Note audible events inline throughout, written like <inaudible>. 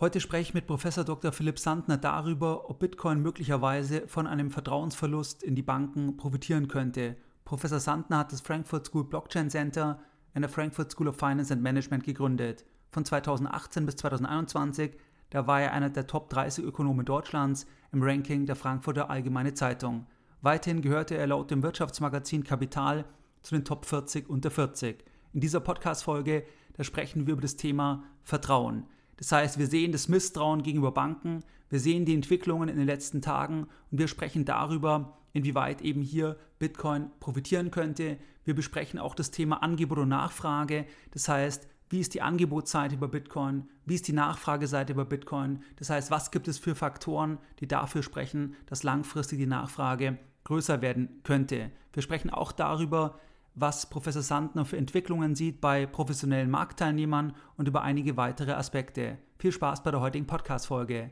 Heute spreche ich mit Professor Dr. Philipp Sandner darüber, ob Bitcoin möglicherweise von einem Vertrauensverlust in die Banken profitieren könnte. Professor Sandner hat das Frankfurt School Blockchain Center an der Frankfurt School of Finance and Management gegründet. Von 2018 bis 2021, da war er einer der Top 30 Ökonomen Deutschlands im Ranking der Frankfurter Allgemeine Zeitung. Weiterhin gehörte er laut dem Wirtschaftsmagazin Kapital zu den Top 40 unter 40. In dieser Podcast-Folge, da sprechen wir über das Thema Vertrauen. Das heißt, wir sehen das Misstrauen gegenüber Banken, wir sehen die Entwicklungen in den letzten Tagen und wir sprechen darüber, inwieweit eben hier Bitcoin profitieren könnte. Wir besprechen auch das Thema Angebot und Nachfrage. Das heißt, wie ist die Angebotsseite über Bitcoin? Wie ist die Nachfrageseite über Bitcoin? Das heißt, was gibt es für Faktoren, die dafür sprechen, dass langfristig die Nachfrage größer werden könnte? Wir sprechen auch darüber, was Professor Sandner für Entwicklungen sieht bei professionellen Marktteilnehmern und über einige weitere Aspekte. Viel Spaß bei der heutigen Podcast-Folge.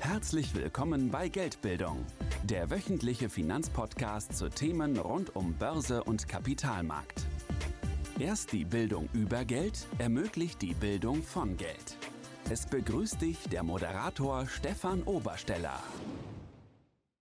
Herzlich willkommen bei Geldbildung, der wöchentliche Finanzpodcast zu Themen rund um Börse und Kapitalmarkt. Erst die Bildung über Geld ermöglicht die Bildung von Geld. Es begrüßt dich der Moderator Stefan Obersteller.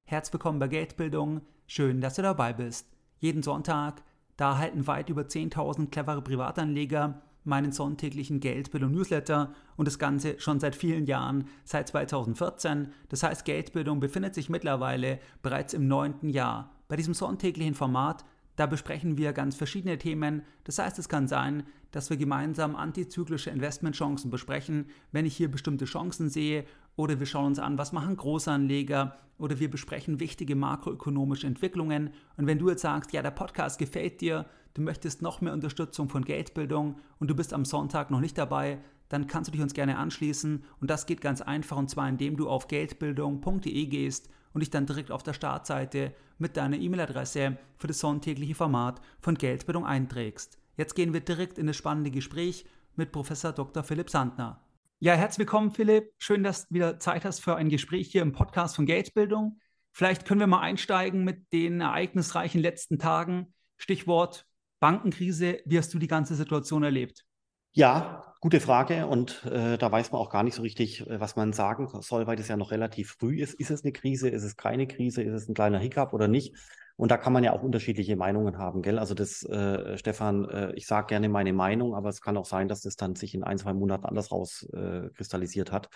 Herzlich willkommen bei Geldbildung Schön, dass du dabei bist. Jeden Sonntag, da erhalten weit über 10.000 clevere Privatanleger meinen sonntäglichen Geldbildung Newsletter und das Ganze schon seit vielen Jahren, seit 2014. Das heißt, Geldbildung befindet sich mittlerweile bereits im neunten Jahr. Bei diesem sonntäglichen Format da besprechen wir ganz verschiedene Themen. Das heißt, es kann sein, dass wir gemeinsam antizyklische Investmentchancen besprechen, wenn ich hier bestimmte Chancen sehe. Oder wir schauen uns an, was machen Großanleger. Oder wir besprechen wichtige makroökonomische Entwicklungen. Und wenn du jetzt sagst, ja, der Podcast gefällt dir, du möchtest noch mehr Unterstützung von Geldbildung und du bist am Sonntag noch nicht dabei, dann kannst du dich uns gerne anschließen. Und das geht ganz einfach und zwar indem du auf geldbildung.de gehst und dich dann direkt auf der Startseite mit deiner E-Mail-Adresse für das sonntägliche Format von Geldbildung einträgst. Jetzt gehen wir direkt in das spannende Gespräch mit Professor Dr. Philipp Sandner. Ja, herzlich willkommen, Philipp. Schön, dass du wieder Zeit hast für ein Gespräch hier im Podcast von Geldbildung. Vielleicht können wir mal einsteigen mit den ereignisreichen letzten Tagen. Stichwort Bankenkrise. Wie hast du die ganze Situation erlebt? Ja, gute Frage. Und äh, da weiß man auch gar nicht so richtig, äh, was man sagen soll, weil das ja noch relativ früh ist. Ist es eine Krise? Ist es keine Krise? Ist es ein kleiner Hiccup oder nicht? Und da kann man ja auch unterschiedliche Meinungen haben, gell? Also das, äh, Stefan, äh, ich sage gerne meine Meinung, aber es kann auch sein, dass das dann sich in ein, zwei Monaten anders rauskristallisiert äh, hat.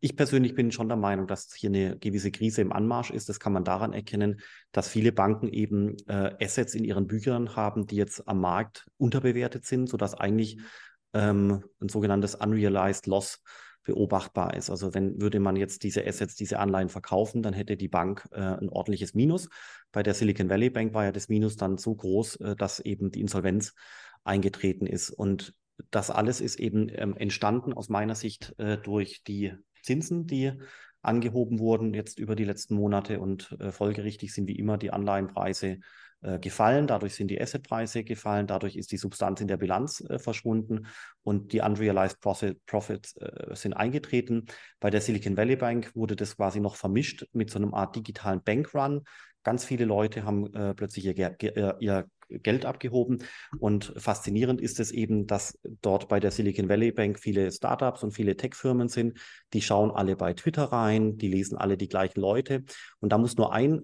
Ich persönlich bin schon der Meinung, dass hier eine gewisse Krise im Anmarsch ist. Das kann man daran erkennen, dass viele Banken eben äh, Assets in ihren Büchern haben, die jetzt am Markt unterbewertet sind, sodass eigentlich ähm, ein sogenanntes Unrealized Loss beobachtbar ist. Also wenn würde man jetzt diese Assets, diese Anleihen verkaufen, dann hätte die Bank äh, ein ordentliches Minus. Bei der Silicon Valley Bank war ja das Minus dann so groß, äh, dass eben die Insolvenz eingetreten ist. Und das alles ist eben ähm, entstanden aus meiner Sicht äh, durch die Zinsen, die angehoben wurden jetzt über die letzten Monate und äh, folgerichtig sind wie immer die Anleihenpreise gefallen, dadurch sind die Assetpreise gefallen, dadurch ist die Substanz in der Bilanz äh, verschwunden und die unrealized profit, profits äh, sind eingetreten. Bei der Silicon Valley Bank wurde das quasi noch vermischt mit so einer Art digitalen Bankrun. Ganz viele Leute haben äh, plötzlich ihr, äh, ihr Geld abgehoben. Und faszinierend ist es eben, dass dort bei der Silicon Valley Bank viele Startups und viele Tech-Firmen sind. Die schauen alle bei Twitter rein, die lesen alle die gleichen Leute. Und da muss nur ein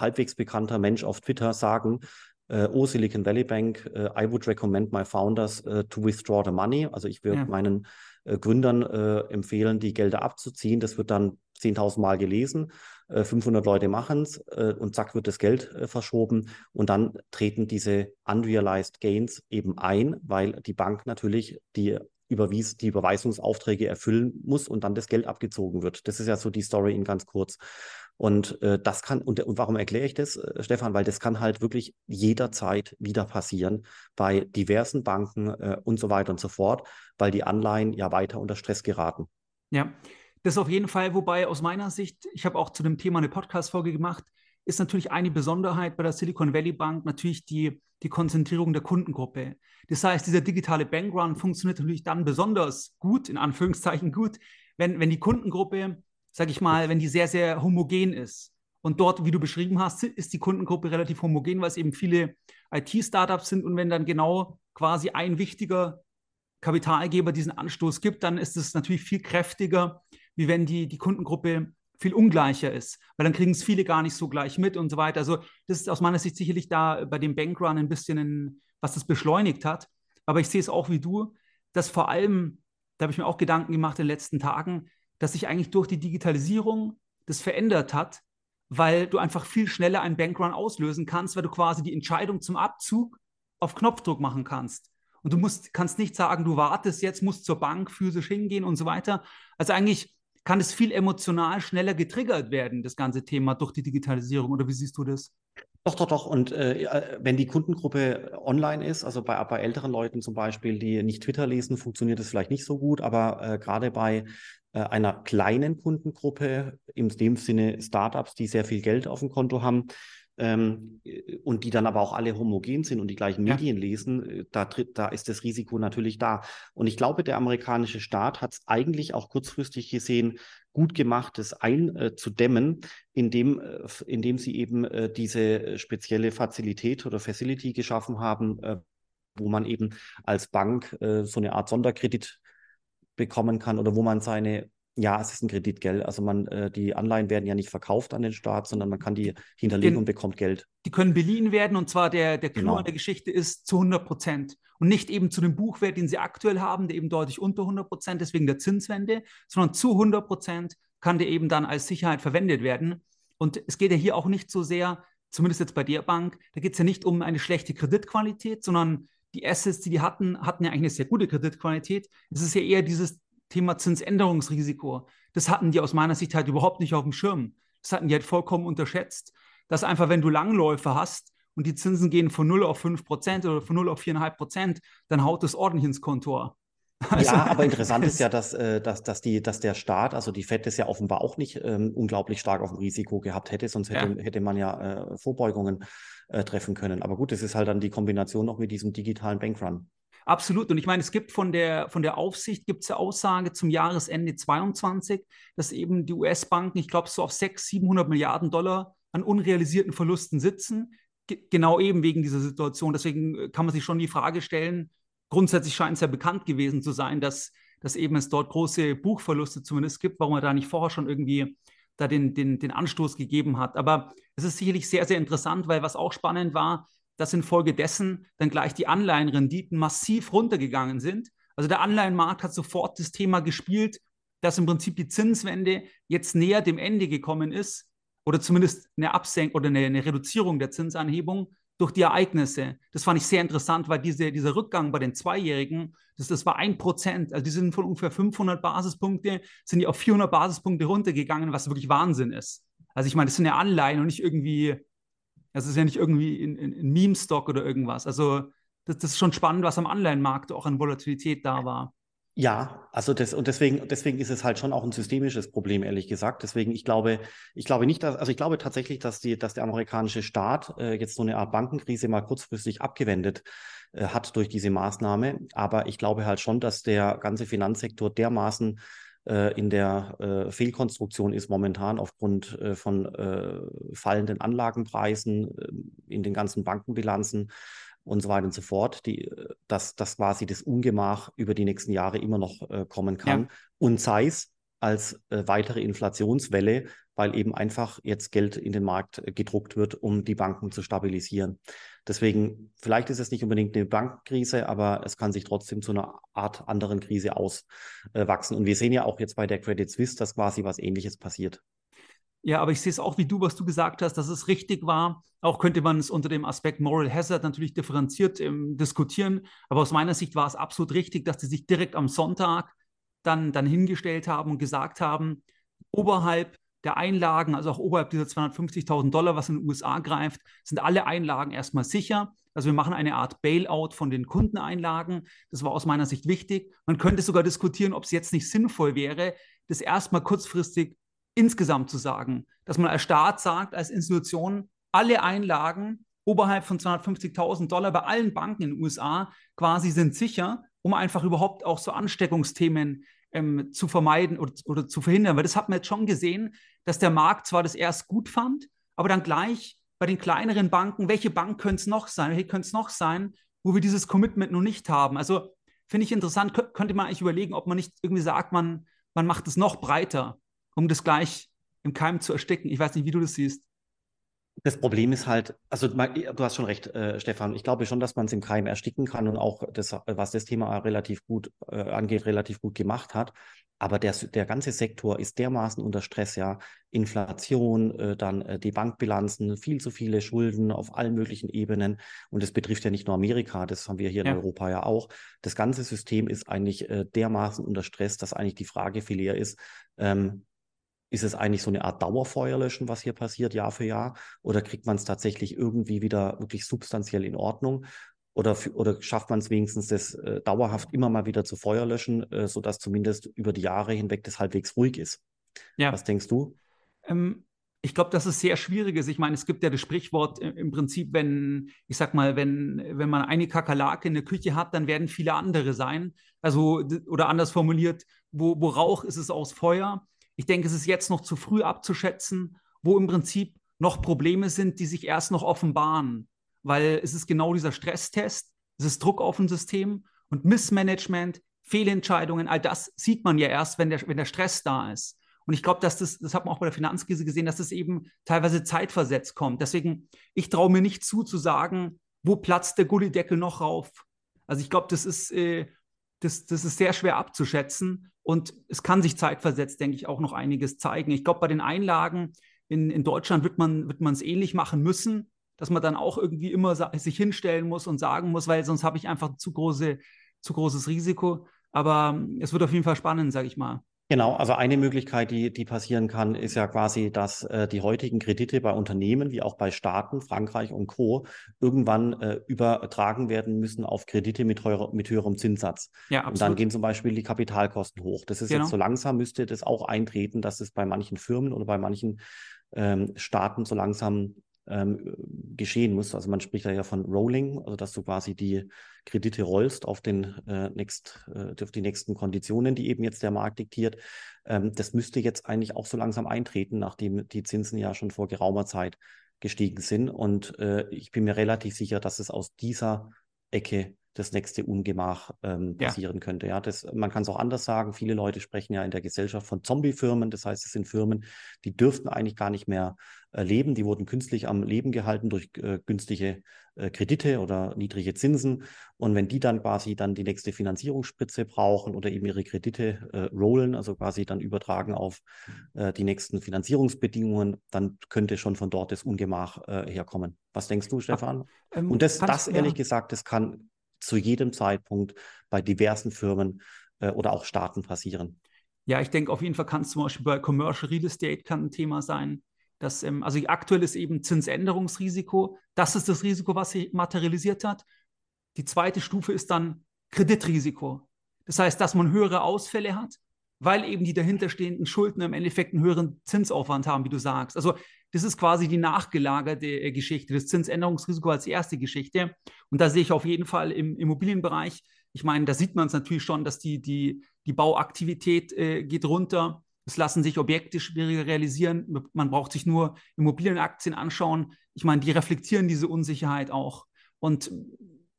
halbwegs bekannter Mensch auf Twitter sagen, äh, oh Silicon Valley Bank, äh, I would recommend my founders uh, to withdraw the money. Also ich würde ja. meinen äh, Gründern äh, empfehlen, die Gelder abzuziehen. Das wird dann 10.000 Mal gelesen. 500 äh, Leute machen es und zack wird das Geld verschoben. Und dann treten diese unrealized gains eben ein, weil die Bank natürlich die überwies, die Überweisungsaufträge erfüllen muss und dann das Geld abgezogen wird. Das ist ja so die Story in ganz kurz. Und äh, das kann, und, und warum erkläre ich das, äh, Stefan? Weil das kann halt wirklich jederzeit wieder passieren bei diversen Banken äh, und so weiter und so fort, weil die Anleihen ja weiter unter Stress geraten. Ja, das auf jeden Fall, wobei aus meiner Sicht, ich habe auch zu dem Thema eine Podcast-Folge gemacht, ist natürlich eine Besonderheit bei der Silicon Valley Bank natürlich die, die Konzentrierung der Kundengruppe. Das heißt, dieser digitale Bankrun funktioniert natürlich dann besonders gut, in Anführungszeichen gut, wenn, wenn die Kundengruppe sag ich mal, wenn die sehr, sehr homogen ist. Und dort, wie du beschrieben hast, ist die Kundengruppe relativ homogen, weil es eben viele IT-Startups sind. Und wenn dann genau quasi ein wichtiger Kapitalgeber diesen Anstoß gibt, dann ist es natürlich viel kräftiger, wie wenn die, die Kundengruppe viel ungleicher ist, weil dann kriegen es viele gar nicht so gleich mit und so weiter. Also das ist aus meiner Sicht sicherlich da bei dem Bankrun ein bisschen, ein, was das beschleunigt hat. Aber ich sehe es auch wie du, dass vor allem, da habe ich mir auch Gedanken gemacht in den letzten Tagen, dass sich eigentlich durch die Digitalisierung das verändert hat, weil du einfach viel schneller einen Bankrun auslösen kannst, weil du quasi die Entscheidung zum Abzug auf Knopfdruck machen kannst. Und du musst, kannst nicht sagen, du wartest jetzt, musst zur Bank physisch hingehen und so weiter. Also eigentlich kann es viel emotional schneller getriggert werden, das ganze Thema durch die Digitalisierung. Oder wie siehst du das? Doch, doch, doch. Und äh, wenn die Kundengruppe online ist, also bei, bei älteren Leuten zum Beispiel, die nicht Twitter lesen, funktioniert das vielleicht nicht so gut. Aber äh, gerade bei äh, einer kleinen Kundengruppe, in dem Sinne Startups, die sehr viel Geld auf dem Konto haben, ähm, und die dann aber auch alle homogen sind und die gleichen ja. Medien lesen, äh, da, tritt, da ist das Risiko natürlich da. Und ich glaube, der amerikanische Staat hat es eigentlich auch kurzfristig gesehen gut gemacht, das einzudämmen, indem, äh, indem sie eben äh, diese spezielle Fazilität oder Facility geschaffen haben, äh, wo man eben als Bank äh, so eine Art Sonderkredit bekommen kann oder wo man seine ja, es ist ein Kredit, gell? Also man, äh, die Anleihen werden ja nicht verkauft an den Staat, sondern man kann die hinterlegen Den, und bekommt Geld. Die können beliehen werden und zwar der, der Clou genau. der Geschichte ist zu 100 Prozent und nicht eben zu dem Buchwert, den sie aktuell haben, der eben deutlich unter 100 Prozent ist wegen der Zinswende, sondern zu 100 Prozent kann der eben dann als Sicherheit verwendet werden. Und es geht ja hier auch nicht so sehr, zumindest jetzt bei der Bank, da geht es ja nicht um eine schlechte Kreditqualität, sondern die Assets, die die hatten, hatten ja eigentlich eine sehr gute Kreditqualität. Es ist ja eher dieses Thema Zinsänderungsrisiko. Das hatten die aus meiner Sicht halt überhaupt nicht auf dem Schirm. Das hatten die halt vollkommen unterschätzt. Dass einfach, wenn du Langläufe hast und die Zinsen gehen von 0 auf 5 Prozent oder von 0 auf 4,5 Prozent, dann haut das ordentlich ins Kontor. Also, ja, aber interessant ist ja, dass, äh, dass, dass, die, dass der Staat, also die FED, es ja offenbar auch nicht ähm, unglaublich stark auf dem Risiko gehabt hätte, sonst hätte, ja. hätte man ja äh, Vorbeugungen äh, treffen können. Aber gut, es ist halt dann die Kombination noch mit diesem digitalen Bankrun. Absolut. Und ich meine, es gibt von der, von der Aufsicht gibt es eine Aussage zum Jahresende 22, dass eben die US-Banken, ich glaube, so auf 600, 700 Milliarden Dollar an unrealisierten Verlusten sitzen. G genau eben wegen dieser Situation. Deswegen äh, kann man sich schon die Frage stellen, grundsätzlich scheint es ja bekannt gewesen zu sein, dass, dass eben es dort große Buchverluste zumindest gibt, warum man da nicht vorher schon irgendwie da den, den, den Anstoß gegeben hat. Aber es ist sicherlich sehr, sehr interessant, weil was auch spannend war, dass infolgedessen dann gleich die Anleihenrenditen massiv runtergegangen sind. Also der Anleihenmarkt hat sofort das Thema gespielt, dass im Prinzip die Zinswende jetzt näher dem Ende gekommen ist oder zumindest eine Absenkung oder eine, eine, Reduzierung der Zinsanhebung durch die Ereignisse. Das fand ich sehr interessant, weil diese, dieser Rückgang bei den Zweijährigen, das, das war ein Prozent, also die sind von ungefähr 500 Basispunkte, sind die auf 400 Basispunkte runtergegangen, was wirklich Wahnsinn ist. Also ich meine, das sind ja Anleihen und nicht irgendwie das ist ja nicht irgendwie in, in, in Meme-Stock oder irgendwas. Also das, das, ist schon spannend, was am Anleihenmarkt auch an Volatilität da war. Ja, also das und deswegen, deswegen ist es halt schon auch ein systemisches Problem, ehrlich gesagt. Deswegen, ich glaube, ich glaube nicht, dass, also ich glaube tatsächlich, dass die, dass der amerikanische Staat äh, jetzt so eine Art Bankenkrise mal kurzfristig abgewendet äh, hat durch diese Maßnahme. Aber ich glaube halt schon, dass der ganze Finanzsektor dermaßen äh, in der äh, Fehlkonstruktion ist momentan aufgrund äh, von fallenden Anlagenpreisen in den ganzen Bankenbilanzen und so weiter und so fort, die, dass, dass quasi das Ungemach über die nächsten Jahre immer noch kommen kann. Ja. Und sei es als weitere Inflationswelle, weil eben einfach jetzt Geld in den Markt gedruckt wird, um die Banken zu stabilisieren. Deswegen, vielleicht ist es nicht unbedingt eine Bankkrise, aber es kann sich trotzdem zu einer Art anderen Krise auswachsen. Und wir sehen ja auch jetzt bei der Credit Suisse, dass quasi was Ähnliches passiert. Ja, aber ich sehe es auch wie du, was du gesagt hast, dass es richtig war. Auch könnte man es unter dem Aspekt Moral Hazard natürlich differenziert ähm, diskutieren. Aber aus meiner Sicht war es absolut richtig, dass sie sich direkt am Sonntag dann, dann hingestellt haben und gesagt haben, oberhalb der Einlagen, also auch oberhalb dieser 250.000 Dollar, was in den USA greift, sind alle Einlagen erstmal sicher. Also wir machen eine Art Bailout von den Kundeneinlagen. Das war aus meiner Sicht wichtig. Man könnte sogar diskutieren, ob es jetzt nicht sinnvoll wäre, das erstmal kurzfristig insgesamt zu sagen, dass man als Staat sagt, als Institution, alle Einlagen oberhalb von 250.000 Dollar bei allen Banken in den USA quasi sind sicher, um einfach überhaupt auch so Ansteckungsthemen ähm, zu vermeiden oder, oder zu verhindern. Weil das hat man jetzt schon gesehen, dass der Markt zwar das erst gut fand, aber dann gleich bei den kleineren Banken, welche Bank könnte es noch sein, welche könnte es noch sein, wo wir dieses Commitment noch nicht haben. Also finde ich interessant, Kön könnte man eigentlich überlegen, ob man nicht irgendwie sagt, man, man macht es noch breiter, um das gleich im Keim zu ersticken. Ich weiß nicht, wie du das siehst. Das Problem ist halt, also du hast schon recht, äh, Stefan. Ich glaube schon, dass man es im Keim ersticken kann und auch das, was das Thema relativ gut äh, angeht, relativ gut gemacht hat. Aber der, der ganze Sektor ist dermaßen unter Stress, ja. Inflation, äh, dann äh, die Bankbilanzen, viel zu viele Schulden auf allen möglichen Ebenen. Und das betrifft ja nicht nur Amerika, das haben wir hier ja. in Europa ja auch. Das ganze System ist eigentlich äh, dermaßen unter Stress, dass eigentlich die Frage viel eher ist, ähm, ist es eigentlich so eine Art Dauerfeuerlöschen, was hier passiert, Jahr für Jahr? Oder kriegt man es tatsächlich irgendwie wieder wirklich substanziell in Ordnung? Oder, oder schafft man es wenigstens, das äh, dauerhaft immer mal wieder zu Feuer löschen, äh, sodass zumindest über die Jahre hinweg das halbwegs ruhig ist? Ja. Was denkst du? Ähm, ich glaube, dass es sehr schwierig ist. Ich meine, es gibt ja das Sprichwort äh, im Prinzip, wenn, ich sag mal, wenn, wenn man eine Kakerlake in der Küche hat, dann werden viele andere sein. Also, oder anders formuliert, wo, wo Rauch ist es aus Feuer. Ich denke, es ist jetzt noch zu früh abzuschätzen, wo im Prinzip noch Probleme sind, die sich erst noch offenbaren, weil es ist genau dieser Stresstest, es ist Druck auf ein System und Missmanagement, Fehlentscheidungen, all das sieht man ja erst, wenn der, wenn der Stress da ist. Und ich glaube, dass das, das hat man auch bei der Finanzkrise gesehen, dass das eben teilweise zeitversetzt kommt. Deswegen, ich traue mir nicht zu, zu sagen, wo platzt der Gullideckel noch rauf. Also ich glaube, das äh, das, das ist sehr schwer abzuschätzen. Und es kann sich zeitversetzt, denke ich, auch noch einiges zeigen. Ich glaube, bei den Einlagen in, in Deutschland wird man wird es ähnlich machen müssen, dass man dann auch irgendwie immer sich hinstellen muss und sagen muss, weil sonst habe ich einfach zu, große, zu großes Risiko. Aber ähm, es wird auf jeden Fall spannend, sage ich mal. Genau, also eine Möglichkeit, die, die passieren kann, ist ja quasi, dass äh, die heutigen Kredite bei Unternehmen wie auch bei Staaten, Frankreich und Co. irgendwann äh, übertragen werden müssen auf Kredite mit, heuer, mit höherem Zinssatz. Ja, absolut. Und dann gehen zum Beispiel die Kapitalkosten hoch. Das ist genau. jetzt so langsam, müsste das auch eintreten, dass es bei manchen Firmen oder bei manchen ähm, Staaten so langsam ähm, geschehen muss. Also man spricht da ja von Rolling, also dass du quasi die Kredite rollst auf, den, äh, next, äh, auf die nächsten Konditionen, die eben jetzt der Markt diktiert. Ähm, das müsste jetzt eigentlich auch so langsam eintreten, nachdem die Zinsen ja schon vor geraumer Zeit gestiegen sind. Und äh, ich bin mir relativ sicher, dass es aus dieser Ecke das nächste Ungemach ähm, passieren ja. könnte. Ja, das, man kann es auch anders sagen. Viele Leute sprechen ja in der Gesellschaft von Zombie-Firmen. Das heißt, es sind Firmen, die dürften eigentlich gar nicht mehr äh, leben. Die wurden künstlich am Leben gehalten durch äh, günstige äh, Kredite oder niedrige Zinsen. Und wenn die dann quasi dann die nächste Finanzierungsspritze brauchen oder eben ihre Kredite äh, rollen, also quasi dann übertragen auf äh, die nächsten Finanzierungsbedingungen, dann könnte schon von dort das Ungemach äh, herkommen. Was denkst du, Stefan? Ähm, Und das, das ehrlich ja. gesagt, das kann zu jedem Zeitpunkt bei diversen Firmen äh, oder auch Staaten passieren. Ja, ich denke, auf jeden Fall kann es zum Beispiel bei Commercial Real Estate kann ein Thema sein. Dass, ähm, also aktuell ist eben Zinsänderungsrisiko. Das ist das Risiko, was sich materialisiert hat. Die zweite Stufe ist dann Kreditrisiko. Das heißt, dass man höhere Ausfälle hat, weil eben die dahinterstehenden Schulden im Endeffekt einen höheren Zinsaufwand haben, wie du sagst. Also das ist quasi die nachgelagerte äh, Geschichte, das Zinsänderungsrisiko als erste Geschichte. Und da sehe ich auf jeden Fall im Immobilienbereich, ich meine, da sieht man es natürlich schon, dass die, die, die Bauaktivität äh, geht runter. Es lassen sich Objekte schwieriger realisieren. Man braucht sich nur Immobilienaktien anschauen. Ich meine, die reflektieren diese Unsicherheit auch. Und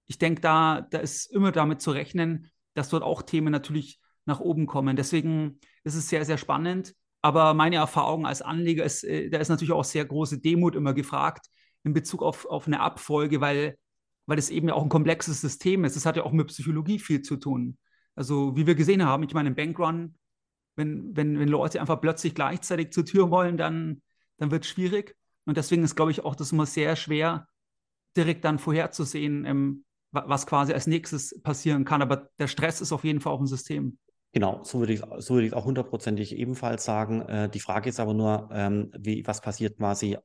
ich denke, da, da ist immer damit zu rechnen, dass dort auch Themen natürlich nach oben kommen. Deswegen ist es sehr, sehr spannend. Aber meine Erfahrung als Anleger ist, äh, da ist natürlich auch sehr große Demut immer gefragt in Bezug auf, auf eine Abfolge, weil, weil es eben ja auch ein komplexes System ist. Es hat ja auch mit Psychologie viel zu tun. Also, wie wir gesehen haben, ich meine, im Bankrun, wenn, wenn, wenn Leute einfach plötzlich gleichzeitig zur Tür wollen, dann, dann wird es schwierig. Und deswegen ist, glaube ich, auch das immer sehr schwer, direkt dann vorherzusehen, ähm, was quasi als nächstes passieren kann. Aber der Stress ist auf jeden Fall auch ein System. Genau, so würde ich so würde ich auch hundertprozentig ebenfalls sagen. Äh, die Frage ist aber nur, ähm, wie, was passiert quasi,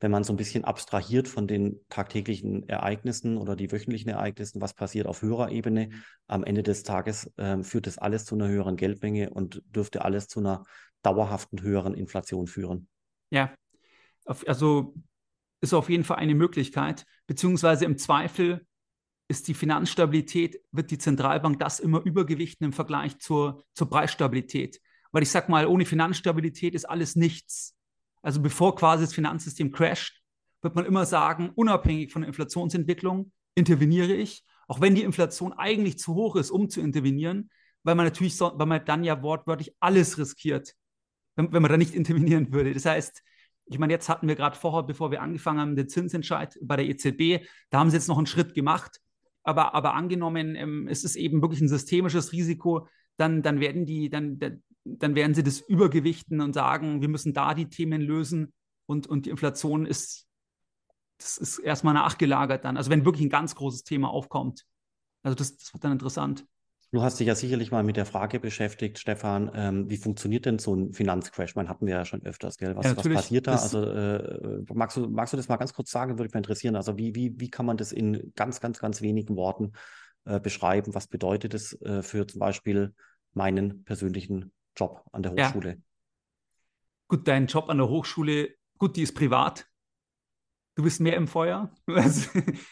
wenn man so ein bisschen abstrahiert von den tagtäglichen Ereignissen oder die wöchentlichen Ereignissen, was passiert auf höherer Ebene. Am Ende des Tages ähm, führt das alles zu einer höheren Geldmenge und dürfte alles zu einer dauerhaften höheren Inflation führen. Ja, also ist auf jeden Fall eine Möglichkeit, beziehungsweise im Zweifel ist die Finanzstabilität, wird die Zentralbank das immer übergewichten im Vergleich zur, zur Preisstabilität. Weil ich sage mal, ohne Finanzstabilität ist alles nichts. Also bevor quasi das Finanzsystem crasht, wird man immer sagen, unabhängig von der Inflationsentwicklung interveniere ich. auch wenn die Inflation eigentlich zu hoch ist, um zu intervenieren, weil man natürlich, so, weil man dann ja wortwörtlich alles riskiert, wenn, wenn man da nicht <laughs> intervenieren würde. Das heißt, ich meine, jetzt hatten wir gerade vorher, bevor wir angefangen haben, den Zinsentscheid bei der EZB, da haben sie jetzt noch einen Schritt gemacht. Aber, aber angenommen, ähm, es ist eben wirklich ein systemisches Risiko, dann, dann werden die, dann, dann werden sie das übergewichten und sagen, wir müssen da die Themen lösen und, und die Inflation ist, das ist erstmal nachgelagert dann. Also wenn wirklich ein ganz großes Thema aufkommt. Also das, das wird dann interessant. Du hast dich ja sicherlich mal mit der Frage beschäftigt, Stefan, ähm, wie funktioniert denn so ein Finanzcrash? Man hatten wir ja schon öfters, gell? Was, ja, was passiert da? Also äh, magst, du, magst du das mal ganz kurz sagen? Würde mich interessieren. Also wie, wie, wie kann man das in ganz, ganz, ganz wenigen Worten äh, beschreiben? Was bedeutet es äh, für zum Beispiel meinen persönlichen Job an der Hochschule? Ja. Gut, dein Job an der Hochschule, gut, die ist privat. Du bist mehr im Feuer. <laughs>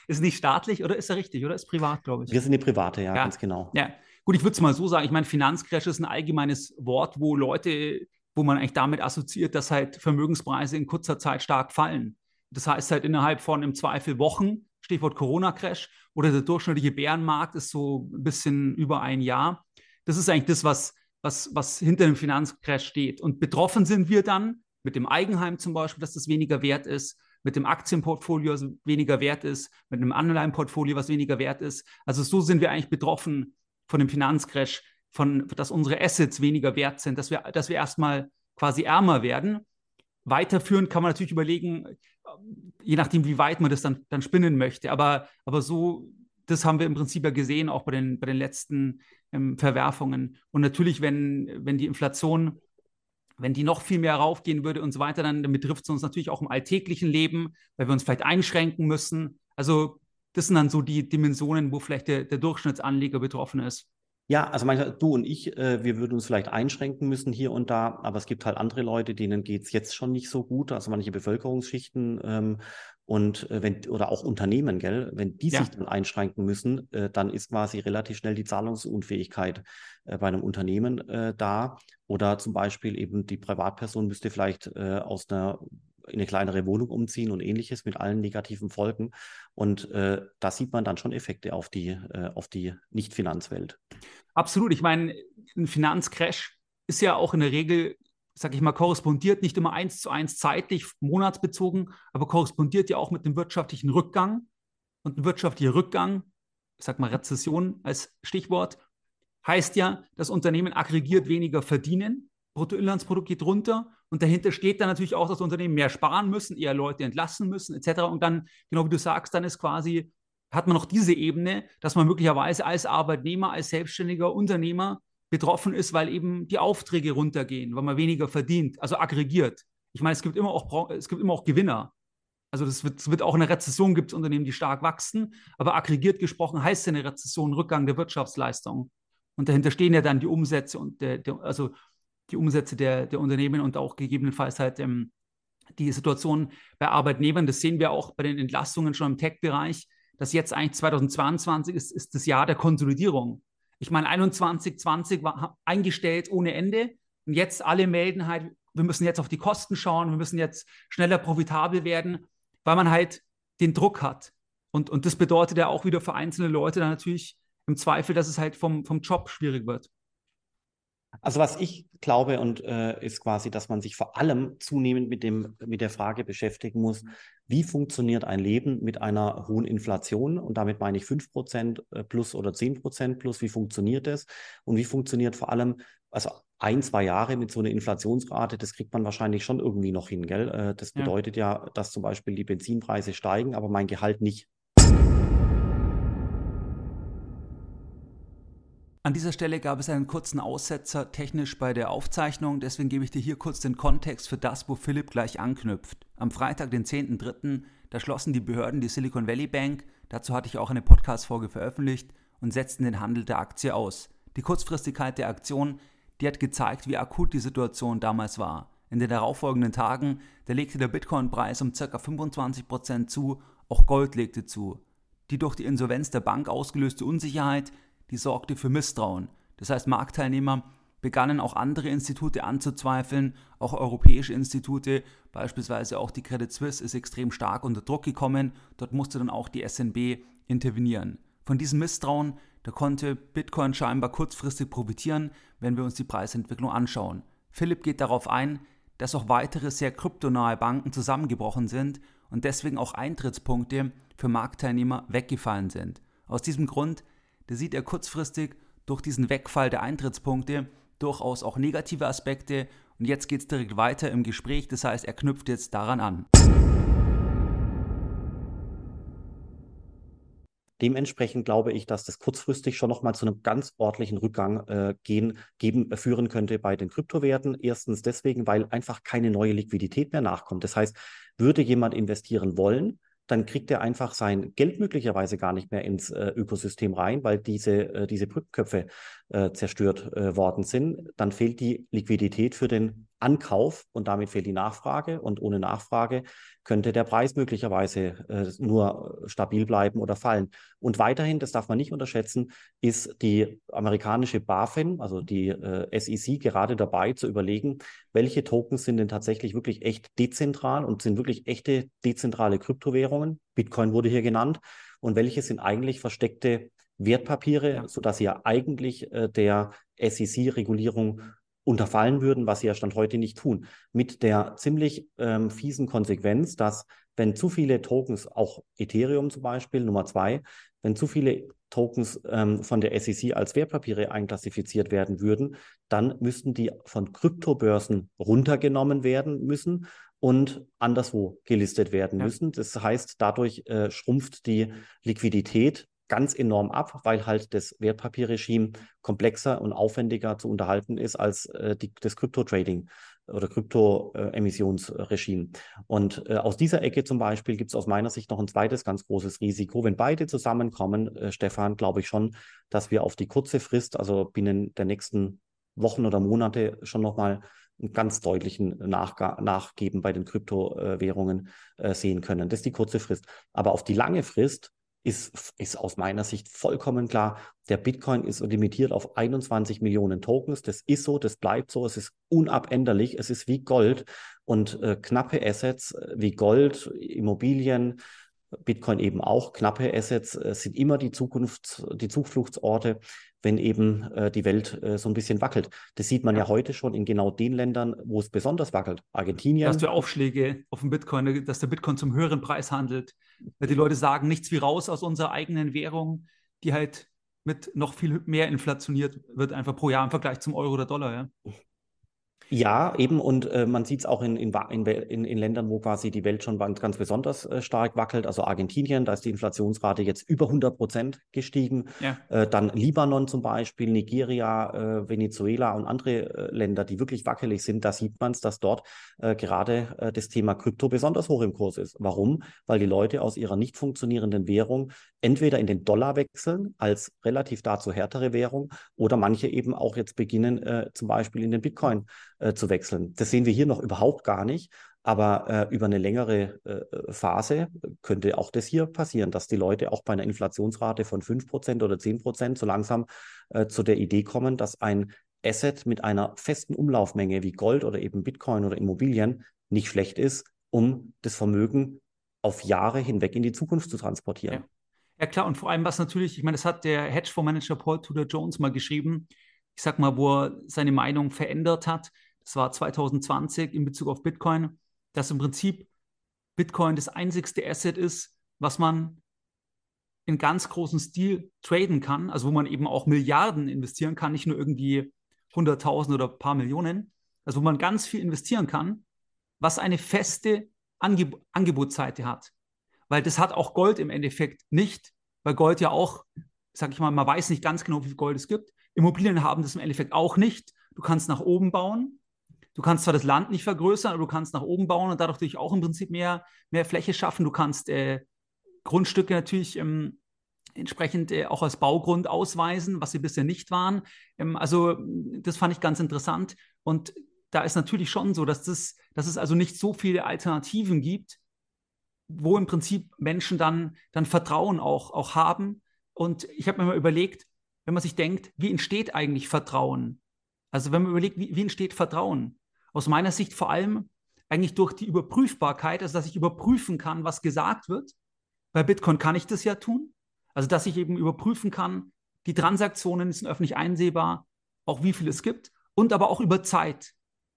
ist nicht staatlich oder ist er richtig oder ist privat, glaube ich? Wir sind die private, ja, ja. ganz genau. Ja, Gut, ich würde es mal so sagen, ich meine, Finanzcrash ist ein allgemeines Wort, wo Leute, wo man eigentlich damit assoziiert, dass halt Vermögenspreise in kurzer Zeit stark fallen. Das heißt halt innerhalb von im Zweifel Wochen, Stichwort Corona-Crash, oder der durchschnittliche Bärenmarkt ist so ein bisschen über ein Jahr. Das ist eigentlich das, was, was, was hinter dem Finanzcrash steht. Und betroffen sind wir dann mit dem Eigenheim zum Beispiel, dass das weniger wert ist, mit dem Aktienportfolio was weniger wert ist, mit einem Anleihenportfolio, was weniger wert ist. Also so sind wir eigentlich betroffen von dem Finanzcrash, von, dass unsere Assets weniger wert sind, dass wir, dass wir erstmal quasi ärmer werden. Weiterführend kann man natürlich überlegen, je nachdem, wie weit man das dann, dann spinnen möchte. Aber, aber so, das haben wir im Prinzip ja gesehen, auch bei den, bei den letzten ähm, Verwerfungen. Und natürlich, wenn, wenn die Inflation, wenn die noch viel mehr raufgehen würde und so weiter, dann betrifft es uns natürlich auch im alltäglichen Leben, weil wir uns vielleicht einschränken müssen. Also das sind dann so die Dimensionen, wo vielleicht der, der Durchschnittsanleger betroffen ist. Ja, also manchmal, du und ich, äh, wir würden uns vielleicht einschränken müssen hier und da, aber es gibt halt andere Leute, denen geht es jetzt schon nicht so gut, also manche Bevölkerungsschichten ähm, und äh, wenn, oder auch Unternehmen, gell, wenn die ja. sich dann einschränken müssen, äh, dann ist quasi relativ schnell die Zahlungsunfähigkeit äh, bei einem Unternehmen äh, da. Oder zum Beispiel eben die Privatperson müsste vielleicht äh, aus einer in eine kleinere Wohnung umziehen und ähnliches mit allen negativen Folgen. Und äh, da sieht man dann schon Effekte auf die, äh, die Nicht-Finanzwelt. Absolut. Ich meine, ein Finanzcrash ist ja auch in der Regel, sag ich mal, korrespondiert nicht immer eins zu eins zeitlich, monatsbezogen, aber korrespondiert ja auch mit dem wirtschaftlichen Rückgang. Und ein wirtschaftlicher Rückgang, ich sag mal Rezession als Stichwort, heißt ja, dass Unternehmen aggregiert weniger verdienen, Bruttoinlandsprodukt geht runter und dahinter steht dann natürlich auch, dass Unternehmen mehr sparen müssen, eher Leute entlassen müssen, etc. Und dann, genau wie du sagst, dann ist quasi, hat man noch diese Ebene, dass man möglicherweise als Arbeitnehmer, als selbstständiger Unternehmer betroffen ist, weil eben die Aufträge runtergehen, weil man weniger verdient, also aggregiert. Ich meine, es gibt immer auch, es gibt immer auch Gewinner. Also das wird, es wird auch in der Rezession gibt es Unternehmen, die stark wachsen, aber aggregiert gesprochen heißt eine Rezession Rückgang der Wirtschaftsleistung. Und dahinter stehen ja dann die Umsätze und der, der, also die Umsätze der, der Unternehmen und auch gegebenenfalls halt ähm, die Situation bei Arbeitnehmern. Das sehen wir auch bei den Entlastungen schon im Tech-Bereich, dass jetzt eigentlich 2022 ist, ist das Jahr der Konsolidierung. Ich meine, 21, 20 war eingestellt ohne Ende und jetzt alle melden halt, wir müssen jetzt auf die Kosten schauen, wir müssen jetzt schneller profitabel werden, weil man halt den Druck hat. Und, und das bedeutet ja auch wieder für einzelne Leute dann natürlich im Zweifel, dass es halt vom, vom Job schwierig wird. Also was ich glaube und äh, ist quasi, dass man sich vor allem zunehmend mit dem mit der Frage beschäftigen muss, wie funktioniert ein Leben mit einer hohen Inflation und damit meine ich 5% äh, plus oder 10% plus, wie funktioniert das und wie funktioniert vor allem also ein, zwei Jahre mit so einer Inflationsrate, das kriegt man wahrscheinlich schon irgendwie noch hin, gell? Äh, das bedeutet ja. ja, dass zum Beispiel die Benzinpreise steigen, aber mein Gehalt nicht. An dieser Stelle gab es einen kurzen Aussetzer technisch bei der Aufzeichnung, deswegen gebe ich dir hier kurz den Kontext für das, wo Philipp gleich anknüpft. Am Freitag, den 10.03., da schlossen die Behörden die Silicon Valley Bank, dazu hatte ich auch eine Podcast-Folge veröffentlicht, und setzten den Handel der Aktie aus. Die Kurzfristigkeit der Aktion, die hat gezeigt, wie akut die Situation damals war. In den darauffolgenden Tagen, da legte der Bitcoin-Preis um ca. 25% zu, auch Gold legte zu. Die durch die Insolvenz der Bank ausgelöste Unsicherheit die sorgte für Misstrauen. Das heißt, Marktteilnehmer begannen auch andere Institute anzuzweifeln, auch europäische Institute, beispielsweise auch die Credit Suisse ist extrem stark unter Druck gekommen, dort musste dann auch die SNB intervenieren. Von diesem Misstrauen, da konnte Bitcoin scheinbar kurzfristig profitieren, wenn wir uns die Preisentwicklung anschauen. Philipp geht darauf ein, dass auch weitere sehr kryptonahe Banken zusammengebrochen sind und deswegen auch Eintrittspunkte für Marktteilnehmer weggefallen sind. Aus diesem Grund, da sieht er kurzfristig durch diesen Wegfall der Eintrittspunkte durchaus auch negative Aspekte und jetzt geht es direkt weiter im Gespräch, das heißt, er knüpft jetzt daran an. Dementsprechend glaube ich, dass das kurzfristig schon nochmal zu einem ganz ordentlichen Rückgang äh, gehen, geben, äh, führen könnte bei den Kryptowährten. Erstens deswegen, weil einfach keine neue Liquidität mehr nachkommt. Das heißt, würde jemand investieren wollen, dann kriegt er einfach sein Geld möglicherweise gar nicht mehr ins äh, Ökosystem rein, weil diese, äh, diese Brückenköpfe äh, zerstört äh, worden sind. Dann fehlt die Liquidität für den Ankauf und damit fehlt die Nachfrage. Und ohne Nachfrage könnte der Preis möglicherweise äh, nur stabil bleiben oder fallen. Und weiterhin, das darf man nicht unterschätzen, ist die amerikanische BaFin, also die äh, SEC, gerade dabei zu überlegen, welche Tokens sind denn tatsächlich wirklich echt dezentral und sind wirklich echte dezentrale Kryptowährungen. Bitcoin wurde hier genannt. Und welche sind eigentlich versteckte Wertpapiere, ja. sodass sie ja eigentlich äh, der SEC-Regulierung unterfallen würden, was sie ja Stand heute nicht tun. Mit der ziemlich ähm, fiesen Konsequenz, dass wenn zu viele Tokens, auch Ethereum zum Beispiel, Nummer zwei, wenn zu viele Tokens ähm, von der SEC als Wertpapiere einklassifiziert werden würden, dann müssten die von Kryptobörsen runtergenommen werden müssen und anderswo gelistet werden ja. müssen. Das heißt, dadurch äh, schrumpft die Liquidität ganz enorm ab, weil halt das Wertpapierregime komplexer und aufwendiger zu unterhalten ist als äh, die, das Krypto-Trading oder Krypto-Emissionsregime. Und äh, aus dieser Ecke zum Beispiel gibt es aus meiner Sicht noch ein zweites ganz großes Risiko. Wenn beide zusammenkommen, äh, Stefan, glaube ich schon, dass wir auf die kurze Frist, also binnen der nächsten Wochen oder Monate schon nochmal einen ganz deutlichen Nachga Nachgeben bei den Kryptowährungen äh, sehen können. Das ist die kurze Frist. Aber auf die lange Frist ist, ist aus meiner Sicht vollkommen klar. Der Bitcoin ist limitiert auf 21 Millionen Tokens. Das ist so, das bleibt so. Es ist unabänderlich. Es ist wie Gold. Und äh, knappe Assets äh, wie Gold, Immobilien, Bitcoin eben auch, knappe Assets äh, sind immer die Zukunft, die Zufluchtsorte wenn eben äh, die Welt äh, so ein bisschen wackelt. Das sieht man ja. ja. heute schon in genau den Ländern, wo es besonders wackelt. Argentinien. Hast du Aufschläge auf dem Bitcoin, dass der Bitcoin zum höheren Preis handelt. Die Leute sagen, nichts wie raus aus unserer eigenen Währung, die halt mit noch viel mehr inflationiert wird, einfach pro Jahr im Vergleich zum Euro oder Dollar. Ja? Ja, eben, und äh, man sieht es auch in, in, in, in, Ländern, wo quasi die Welt schon ganz besonders äh, stark wackelt. Also Argentinien, da ist die Inflationsrate jetzt über 100 Prozent gestiegen. Ja. Äh, dann Libanon zum Beispiel, Nigeria, äh, Venezuela und andere äh, Länder, die wirklich wackelig sind. Da sieht man es, dass dort äh, gerade das Thema Krypto besonders hoch im Kurs ist. Warum? Weil die Leute aus ihrer nicht funktionierenden Währung entweder in den Dollar wechseln als relativ dazu härtere Währung oder manche eben auch jetzt beginnen, zum Beispiel in den Bitcoin äh, zu wechseln. Das sehen wir hier noch überhaupt gar nicht. Aber äh, über eine längere äh, Phase könnte auch das hier passieren, dass die Leute auch bei einer Inflationsrate von 5% oder 10% so langsam äh, zu der Idee kommen, dass ein Asset mit einer festen Umlaufmenge wie Gold oder eben Bitcoin oder Immobilien nicht schlecht ist, um das Vermögen auf Jahre hinweg in die Zukunft zu transportieren. Ja. ja klar, und vor allem was natürlich, ich meine, das hat der Hedgefondsmanager Paul Tudor Jones mal geschrieben, ich sag mal, wo er seine Meinung verändert hat das war 2020 in Bezug auf Bitcoin, dass im Prinzip Bitcoin das einzigste Asset ist, was man in ganz großem Stil traden kann, also wo man eben auch Milliarden investieren kann, nicht nur irgendwie 100.000 oder ein paar Millionen, also wo man ganz viel investieren kann, was eine feste Angeb Angebotsseite hat. Weil das hat auch Gold im Endeffekt nicht, weil Gold ja auch, sag ich mal, man weiß nicht ganz genau, wie viel Gold es gibt. Immobilien haben das im Endeffekt auch nicht. Du kannst nach oben bauen, Du kannst zwar das Land nicht vergrößern, aber du kannst nach oben bauen und dadurch natürlich auch im Prinzip mehr, mehr Fläche schaffen. Du kannst äh, Grundstücke natürlich ähm, entsprechend äh, auch als Baugrund ausweisen, was sie bisher nicht waren. Ähm, also das fand ich ganz interessant. Und da ist natürlich schon so, dass, das, dass es also nicht so viele Alternativen gibt, wo im Prinzip Menschen dann, dann Vertrauen auch, auch haben. Und ich habe mir mal überlegt, wenn man sich denkt, wie entsteht eigentlich Vertrauen? Also wenn man überlegt, wie, wie entsteht Vertrauen? Aus meiner Sicht vor allem eigentlich durch die Überprüfbarkeit, also dass ich überprüfen kann, was gesagt wird. Bei Bitcoin kann ich das ja tun. Also, dass ich eben überprüfen kann, die Transaktionen sind öffentlich einsehbar, auch wie viel es gibt und aber auch über Zeit.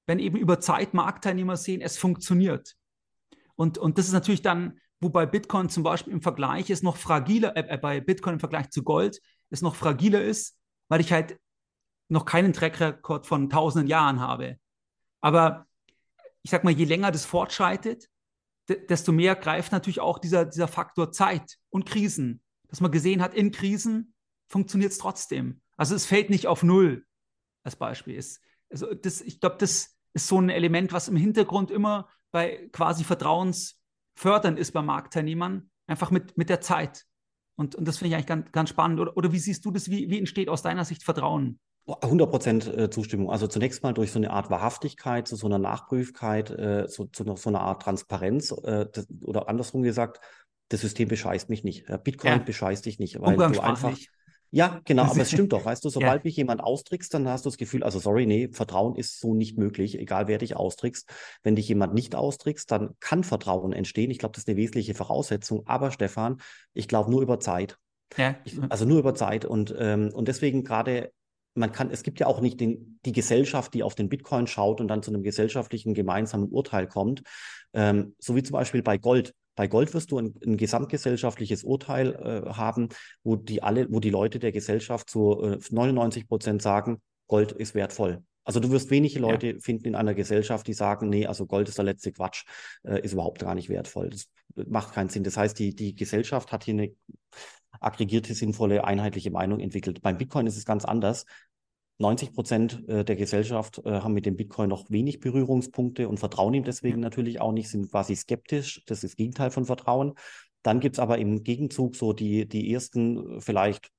Wenn eben über Zeit Marktteilnehmer sehen, es funktioniert. Und, und das ist natürlich dann, wobei Bitcoin zum Beispiel im Vergleich ist noch fragiler, äh, bei Bitcoin im Vergleich zu Gold es noch fragiler ist, weil ich halt noch keinen Trackrekord von tausenden Jahren habe. Aber ich sag mal, je länger das fortschreitet, desto mehr greift natürlich auch dieser, dieser Faktor Zeit und Krisen. Dass man gesehen hat, in Krisen funktioniert es trotzdem. Also es fällt nicht auf Null, als Beispiel. Es, also das, ich glaube, das ist so ein Element, was im Hintergrund immer bei quasi Vertrauensfördern ist bei Marktteilnehmern, einfach mit, mit der Zeit. Und, und das finde ich eigentlich ganz, ganz spannend. Oder, oder wie siehst du das? Wie, wie entsteht aus deiner Sicht Vertrauen? 100 Prozent äh, Zustimmung. Also zunächst mal durch so eine Art Wahrhaftigkeit, zu so einer Nachprüfkeit, äh, zu, zu so einer Art Transparenz äh, das, oder andersrum gesagt, das System bescheißt mich nicht. Bitcoin ja. bescheißt dich nicht, weil du einfach. Ja, genau, aber es stimmt doch, weißt du, <laughs> sobald ja. mich jemand austrickst, dann hast du das Gefühl, also sorry, nee, Vertrauen ist so nicht möglich, egal wer dich austrickst. Wenn dich jemand nicht austrickst, dann kann Vertrauen entstehen. Ich glaube, das ist eine wesentliche Voraussetzung. Aber Stefan, ich glaube nur über Zeit. Ja. Ich, also nur über Zeit. Und, ähm, und deswegen gerade man kann, es gibt ja auch nicht den, die Gesellschaft, die auf den Bitcoin schaut und dann zu einem gesellschaftlichen gemeinsamen Urteil kommt. Ähm, so wie zum Beispiel bei Gold. Bei Gold wirst du ein, ein gesamtgesellschaftliches Urteil äh, haben, wo die alle, wo die Leute der Gesellschaft zu äh, 99 Prozent sagen, Gold ist wertvoll. Also du wirst wenige Leute ja. finden in einer Gesellschaft, die sagen, nee, also Gold ist der letzte Quatsch, äh, ist überhaupt gar nicht wertvoll. Das macht keinen Sinn. Das heißt, die, die Gesellschaft hat hier eine aggregierte, sinnvolle, einheitliche Meinung entwickelt. Beim Bitcoin ist es ganz anders. 90 Prozent äh, der Gesellschaft äh, haben mit dem Bitcoin noch wenig Berührungspunkte und vertrauen ihm deswegen natürlich auch nicht, sind quasi skeptisch. Das ist das Gegenteil von Vertrauen. Dann gibt es aber im Gegenzug so die, die ersten äh, vielleicht